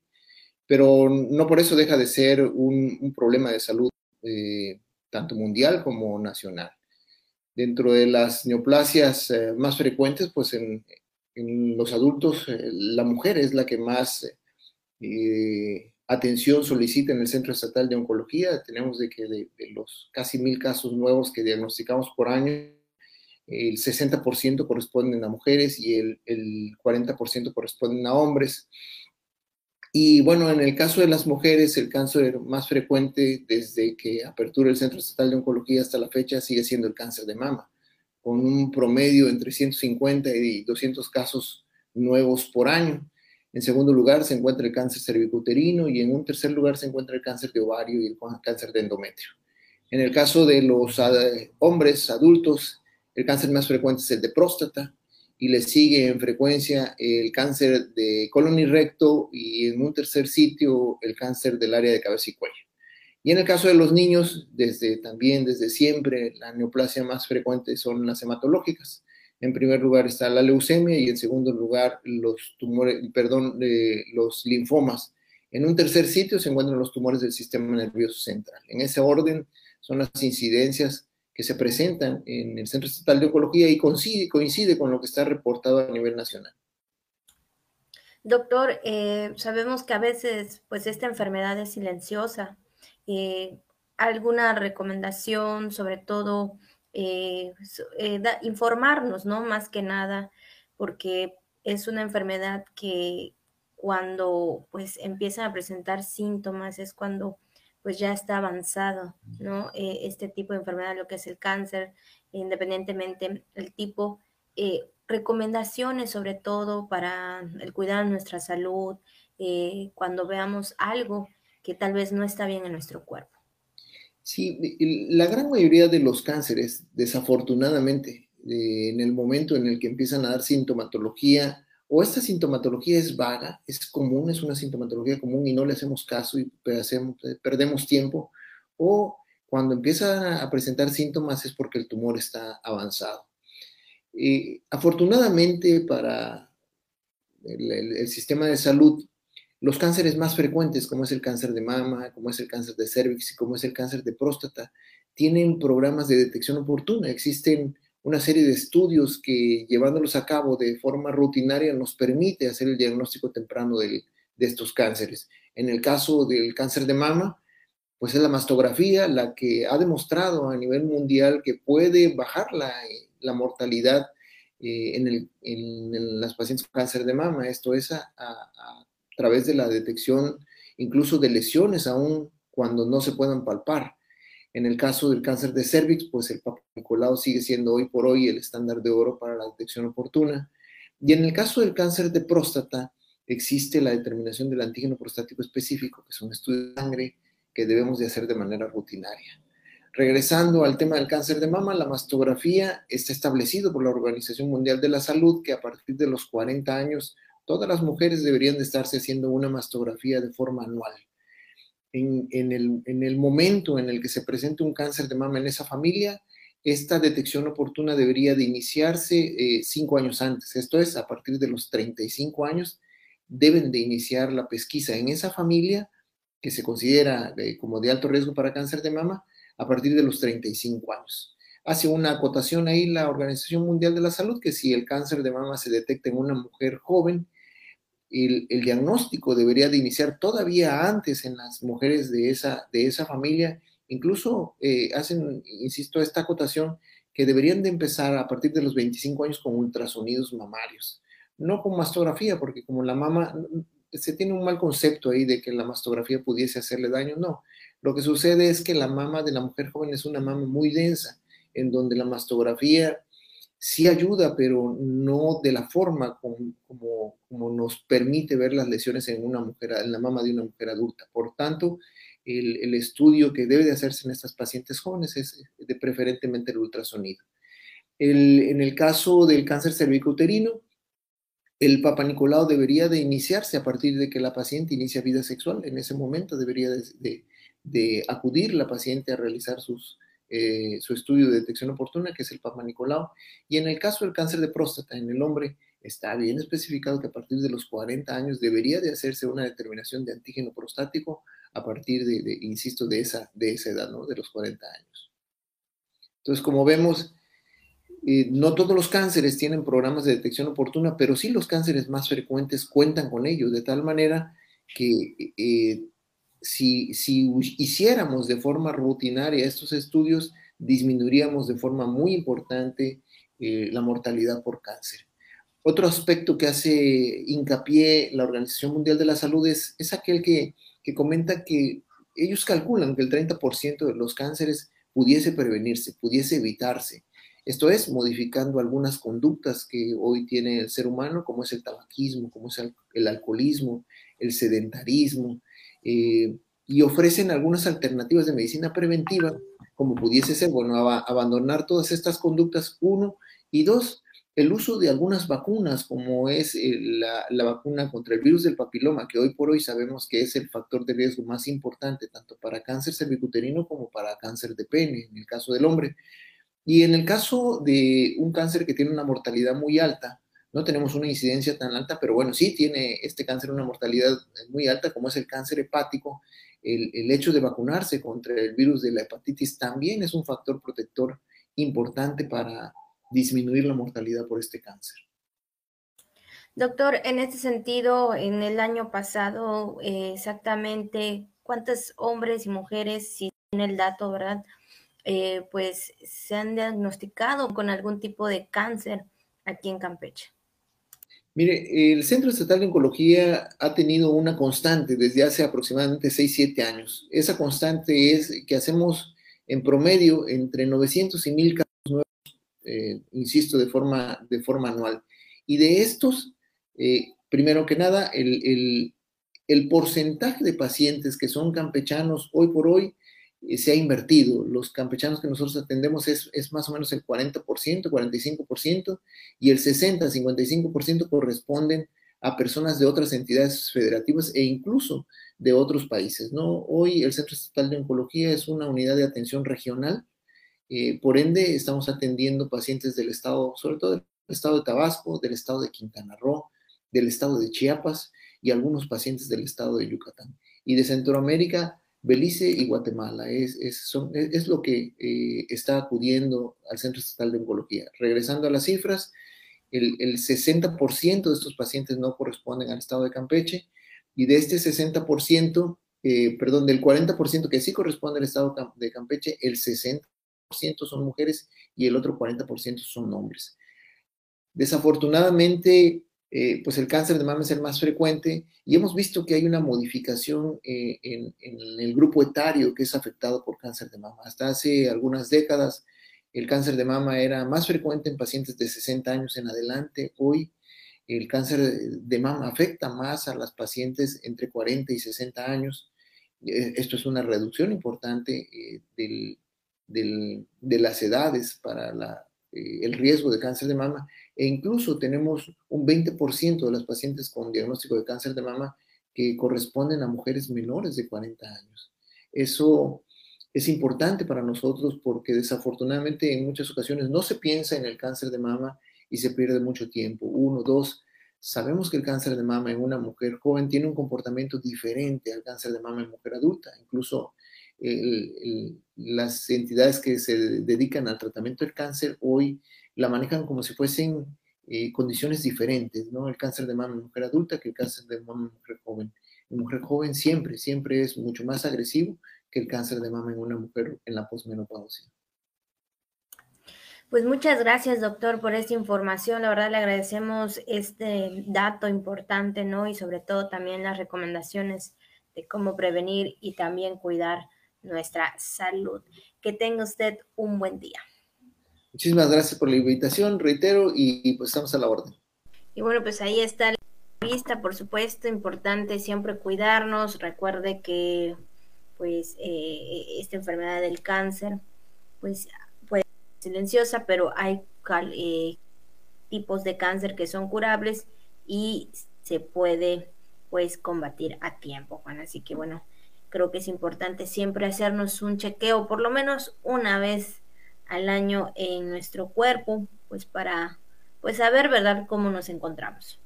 Pero no por eso deja de ser un, problema de salud eh, tanto mundial como nacional. Dentro de las neoplasias eh, más frecuentes, pues en, los adultos, eh, la mujer es la que más atención solicita en el Centro Estatal de Oncología. Tenemos de que de, de los casi mil casos nuevos que diagnosticamos por año, el 60% corresponden a mujeres y el, 40% corresponden a hombres. Y bueno, en el caso de las mujeres, el cáncer más frecuente desde que apertura el Centro Estatal de Oncología hasta la fecha sigue siendo el cáncer de mama, con un promedio entre 150 y 200 casos nuevos por año. En segundo lugar se encuentra el cáncer cervicuterino y en un tercer lugar se encuentra el cáncer de ovario y el cáncer de endometrio. En el caso de los eh, hombres adultos, el cáncer más frecuente es el de próstata y le sigue en frecuencia el cáncer de colon y recto y en un tercer sitio el cáncer del área de cabeza y cuello. Y en el caso de los niños, desde también desde siempre la neoplasia más frecuente son las hematológicas. En primer lugar está la leucemia y en segundo lugar los tumores, perdón, los linfomas. En un tercer sitio se encuentran los tumores del sistema nervioso central. En ese orden son las incidencias que se presentan en el Centro Estatal de Oncología y coincide, coincide con lo que está reportado a nivel nacional. Doctor, eh, sabemos que a veces pues esta enfermedad es silenciosa. Eh, ¿Alguna recomendación, sobre todo, eh, informarnos, ¿no? Más que nada, porque es una enfermedad que cuando pues empiezan a presentar síntomas es cuando pues ya está avanzado, ¿no? Eh, este tipo de enfermedad, lo que es el cáncer, independientemente del tipo, eh, recomendaciones sobre todo para el cuidado de nuestra salud, eh, cuando veamos algo que tal vez no está bien en nuestro cuerpo. Sí, la gran mayoría de los cánceres, desafortunadamente, en el momento en el que empiezan a dar sintomatología, o esta sintomatología es vaga, es común, es una sintomatología común y no le hacemos caso y perdemos tiempo, o cuando empieza a presentar síntomas es porque el tumor está avanzado. afortunadamente para el, sistema de salud, los cánceres más frecuentes, como es el cáncer de mama, como es el cáncer de cervix y como es el cáncer de próstata, tienen programas de detección oportuna. Existen una serie de estudios que llevándolos a cabo de forma rutinaria nos permite hacer el diagnóstico temprano de estos cánceres. En el caso del cáncer de mama, pues es la mastografía la que ha demostrado a nivel mundial que puede bajar la, mortalidad eh, en, las pacientes con cáncer de mama. Esto es a, a través de la detección incluso de lesiones, aún cuando no se puedan palpar. En el caso del cáncer de cervix, pues el Nicolau sigue siendo hoy por hoy el estándar de oro para la detección oportuna. Y en el caso del cáncer de próstata, existe la determinación del antígeno prostático específico, que es un estudio de sangre que debemos de hacer de manera rutinaria. Regresando al tema del cáncer de mama, la mastografía está establecido por la Organización Mundial de la Salud que a partir de los 40 años todas las mujeres deberían de estarse haciendo una mastografía de forma anual en, el, momento en el que se presente un cáncer de mama en esa familia, esta detección oportuna debería de iniciarse eh, cinco años antes. Esto es, a partir de los 35 años, deben de iniciar la pesquisa en esa familia que se considera como de alto riesgo para cáncer de mama a partir de los 35 años. Hace una acotación ahí la Organización Mundial de la Salud que si el cáncer de mama se detecta en una mujer joven, el, diagnóstico debería de iniciar todavía antes en las mujeres de esa, de esa familia. Incluso eh, hacen, insisto, esta acotación que deberían de empezar a partir de los 25 años con ultrasonidos mamarios, no con mastografía, porque como la mama, se tiene un mal concepto ahí de que la mastografía pudiese hacerle daño, no. Lo que sucede es que la mama de la mujer joven es una mama muy densa, en donde la mastografía sí ayuda, pero no de la forma como, nos permite ver las lesiones en una mujer, en la mama de una mujer adulta. Por tanto, el, estudio que debe de hacerse en estas pacientes jóvenes es de preferentemente el ultrasonido. El, en el caso del cáncer cervicouterino, el Papa Nicolau debería de iniciarse a partir de que la paciente inicia vida sexual. En ese momento debería de, de, de acudir la paciente a realizar sus, eh, su estudio de detección oportuna, que es el Papa Nicolau. Y en el caso del cáncer de próstata en el hombre, está bien especificado que a partir de los 40 años debería de hacerse una determinación de antígeno prostático a partir de, insisto, de esa, de esa edad, ¿no? De los 40 años. Entonces, como vemos, eh, no todos los cánceres tienen programas de detección oportuna, pero sí los cánceres más frecuentes cuentan con ellos, de tal manera que eh, si, si, hiciéramos de forma rutinaria estos estudios, disminuiríamos de forma muy importante eh, la mortalidad por cáncer. Otro aspecto que hace hincapié la Organización Mundial de la Salud es, es aquel que, que comenta que ellos calculan que el 30% de los cánceres pudiese prevenirse, pudiese evitarse esto es, modificando algunas conductas que hoy tiene el ser humano, como es el tabaquismo, como es el, alcoholismo, el sedentarismo, eh, y ofrecen algunas alternativas de medicina preventiva, como pudiese ser, bueno, abandonar todas estas conductas, uno, y dos, el uso de algunas vacunas, como es eh, la, la, vacuna contra el virus del papiloma, que hoy por hoy sabemos que es el factor de riesgo más importante, tanto para cáncer cervicuterino como para cáncer de pene, en el caso del hombre. Y en el caso de un cáncer que tiene una mortalidad muy alta, no tenemos una incidencia tan alta, pero bueno, sí tiene este cáncer una mortalidad muy alta, como es el cáncer hepático. El, hecho de vacunarse contra el virus de la hepatitis también es un factor protector importante para disminuir la mortalidad por este cáncer. Doctor, en este sentido, en el año pasado, eh, exactamente, ¿cuántos hombres y mujeres, si tiene el dato, verdad, eh, pues se han diagnosticado con algún tipo de cáncer aquí en Campeche? Mire, el Centro Estatal de Oncología ha tenido una constante desde hace aproximadamente 6, 7 años. Esa constante es que hacemos en promedio entre 900 y 1000 casos nuevos, eh, insisto, de forma, de forma anual. Y de estos, eh, primero que nada, el, el, el porcentaje de pacientes que son campechanos hoy por hoy se ha invertido. Los campechanos que nosotros atendemos es, es más o menos el 40%, 45%, y el 60, 55% corresponden a personas de otras entidades federativas e incluso de otros países. ¿no? Hoy el Centro Estatal de Oncología es una unidad de atención regional, eh, por ende estamos atendiendo pacientes del estado, sobre todo del estado de Tabasco, del estado de Quintana Roo, del estado de Chiapas y algunos pacientes del estado de Yucatán. Y de Centroamérica Belice y Guatemala. Es, es, son, es lo que eh, está acudiendo al Centro Estatal de Oncología. Regresando a las cifras, el, el 60% de estos pacientes no corresponden al estado de Campeche y de este 60%, eh, perdón, del 40% que sí corresponde al estado de Campeche, el 60% son mujeres y el otro 40% son hombres. Desafortunadamente, eh, pues el cáncer de mama es el más frecuente y hemos visto que hay una modificación eh, en, el grupo etario que es afectado por cáncer de mama. Hasta hace algunas décadas el cáncer de mama era más frecuente en pacientes de 60 años en adelante. Hoy el cáncer de mama afecta más a las pacientes entre 40 y 60 años. Eh, esto es una reducción importante de las edades para el riesgo de cáncer de mama e incluso tenemos un 20% de las pacientes con diagnóstico de cáncer de mama que corresponden a mujeres menores de 40 años. Eso es importante para nosotros porque desafortunadamente en muchas ocasiones no se piensa en el cáncer de mama y se pierde mucho tiempo. Uno, dos, sabemos que el cáncer de mama en una mujer joven tiene un comportamiento diferente al cáncer de mama en mujer adulta. Incluso las entidades que se dedican al tratamiento del cáncer hoy la manejan como si fuesen eh, condiciones diferentes, ¿no? El cáncer de mama en mujer adulta que el cáncer de mama en mujer joven. En mujer joven siempre, siempre es mucho más agresivo que el cáncer de mama en una mujer en la posmenopausia. Pues muchas gracias, doctor, por esta información. La verdad le agradecemos este dato importante, ¿no? Y sobre todo también las recomendaciones de cómo prevenir y también cuidar nuestra salud. Que tenga usted un buen día. Muchísimas gracias por la invitación, reitero, y, pues estamos a la orden. Y bueno, pues ahí está vista, por supuesto, importante siempre cuidarnos. Recuerde que pues eh, esta enfermedad del cáncer pues puede ser silenciosa, pero hay eh, tipos de cáncer que son curables y se puede pues combatir a tiempo, Juan. Así que bueno, creo que es importante siempre hacernos un chequeo, por lo menos una vez al año en nuestro cuerpo, pues para pues saber, ¿verdad?, cómo nos encontramos.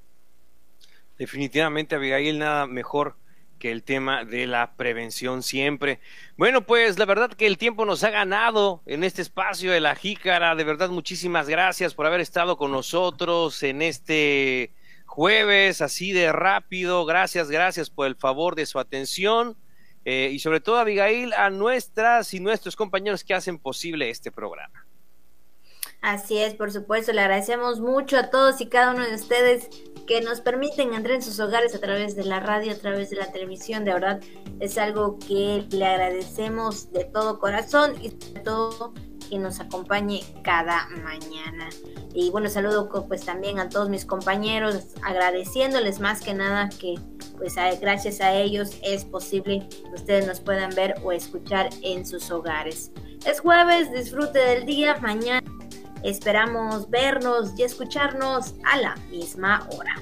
Definitivamente, Abigail, nada mejor que el tema de la prevención siempre. Bueno, pues la verdad que el tiempo nos ha ganado en este espacio de la jícara. De verdad, muchísimas gracias por haber estado con nosotros en este jueves así de rápido. Gracias, gracias por el favor de su atención. Eh, y sobre todo, Abigail, a nuestras y nuestros compañeros que hacen posible este programa. Así es, por supuesto, le agradecemos mucho a todos y cada uno de ustedes que nos permiten entrar en sus hogares a través de la radio, a través de la televisión. De verdad, es algo que le agradecemos de todo corazón y sobre todo que nos acompañe cada mañana. Y bueno, saludo pues también a todos mis compañeros, agradeciéndoles más que nada que pues gracias a ellos es posible que ustedes nos puedan ver o escuchar en sus hogares. Es jueves, disfrute del día, mañana Esperamos vernos y escucharnos a la misma hora.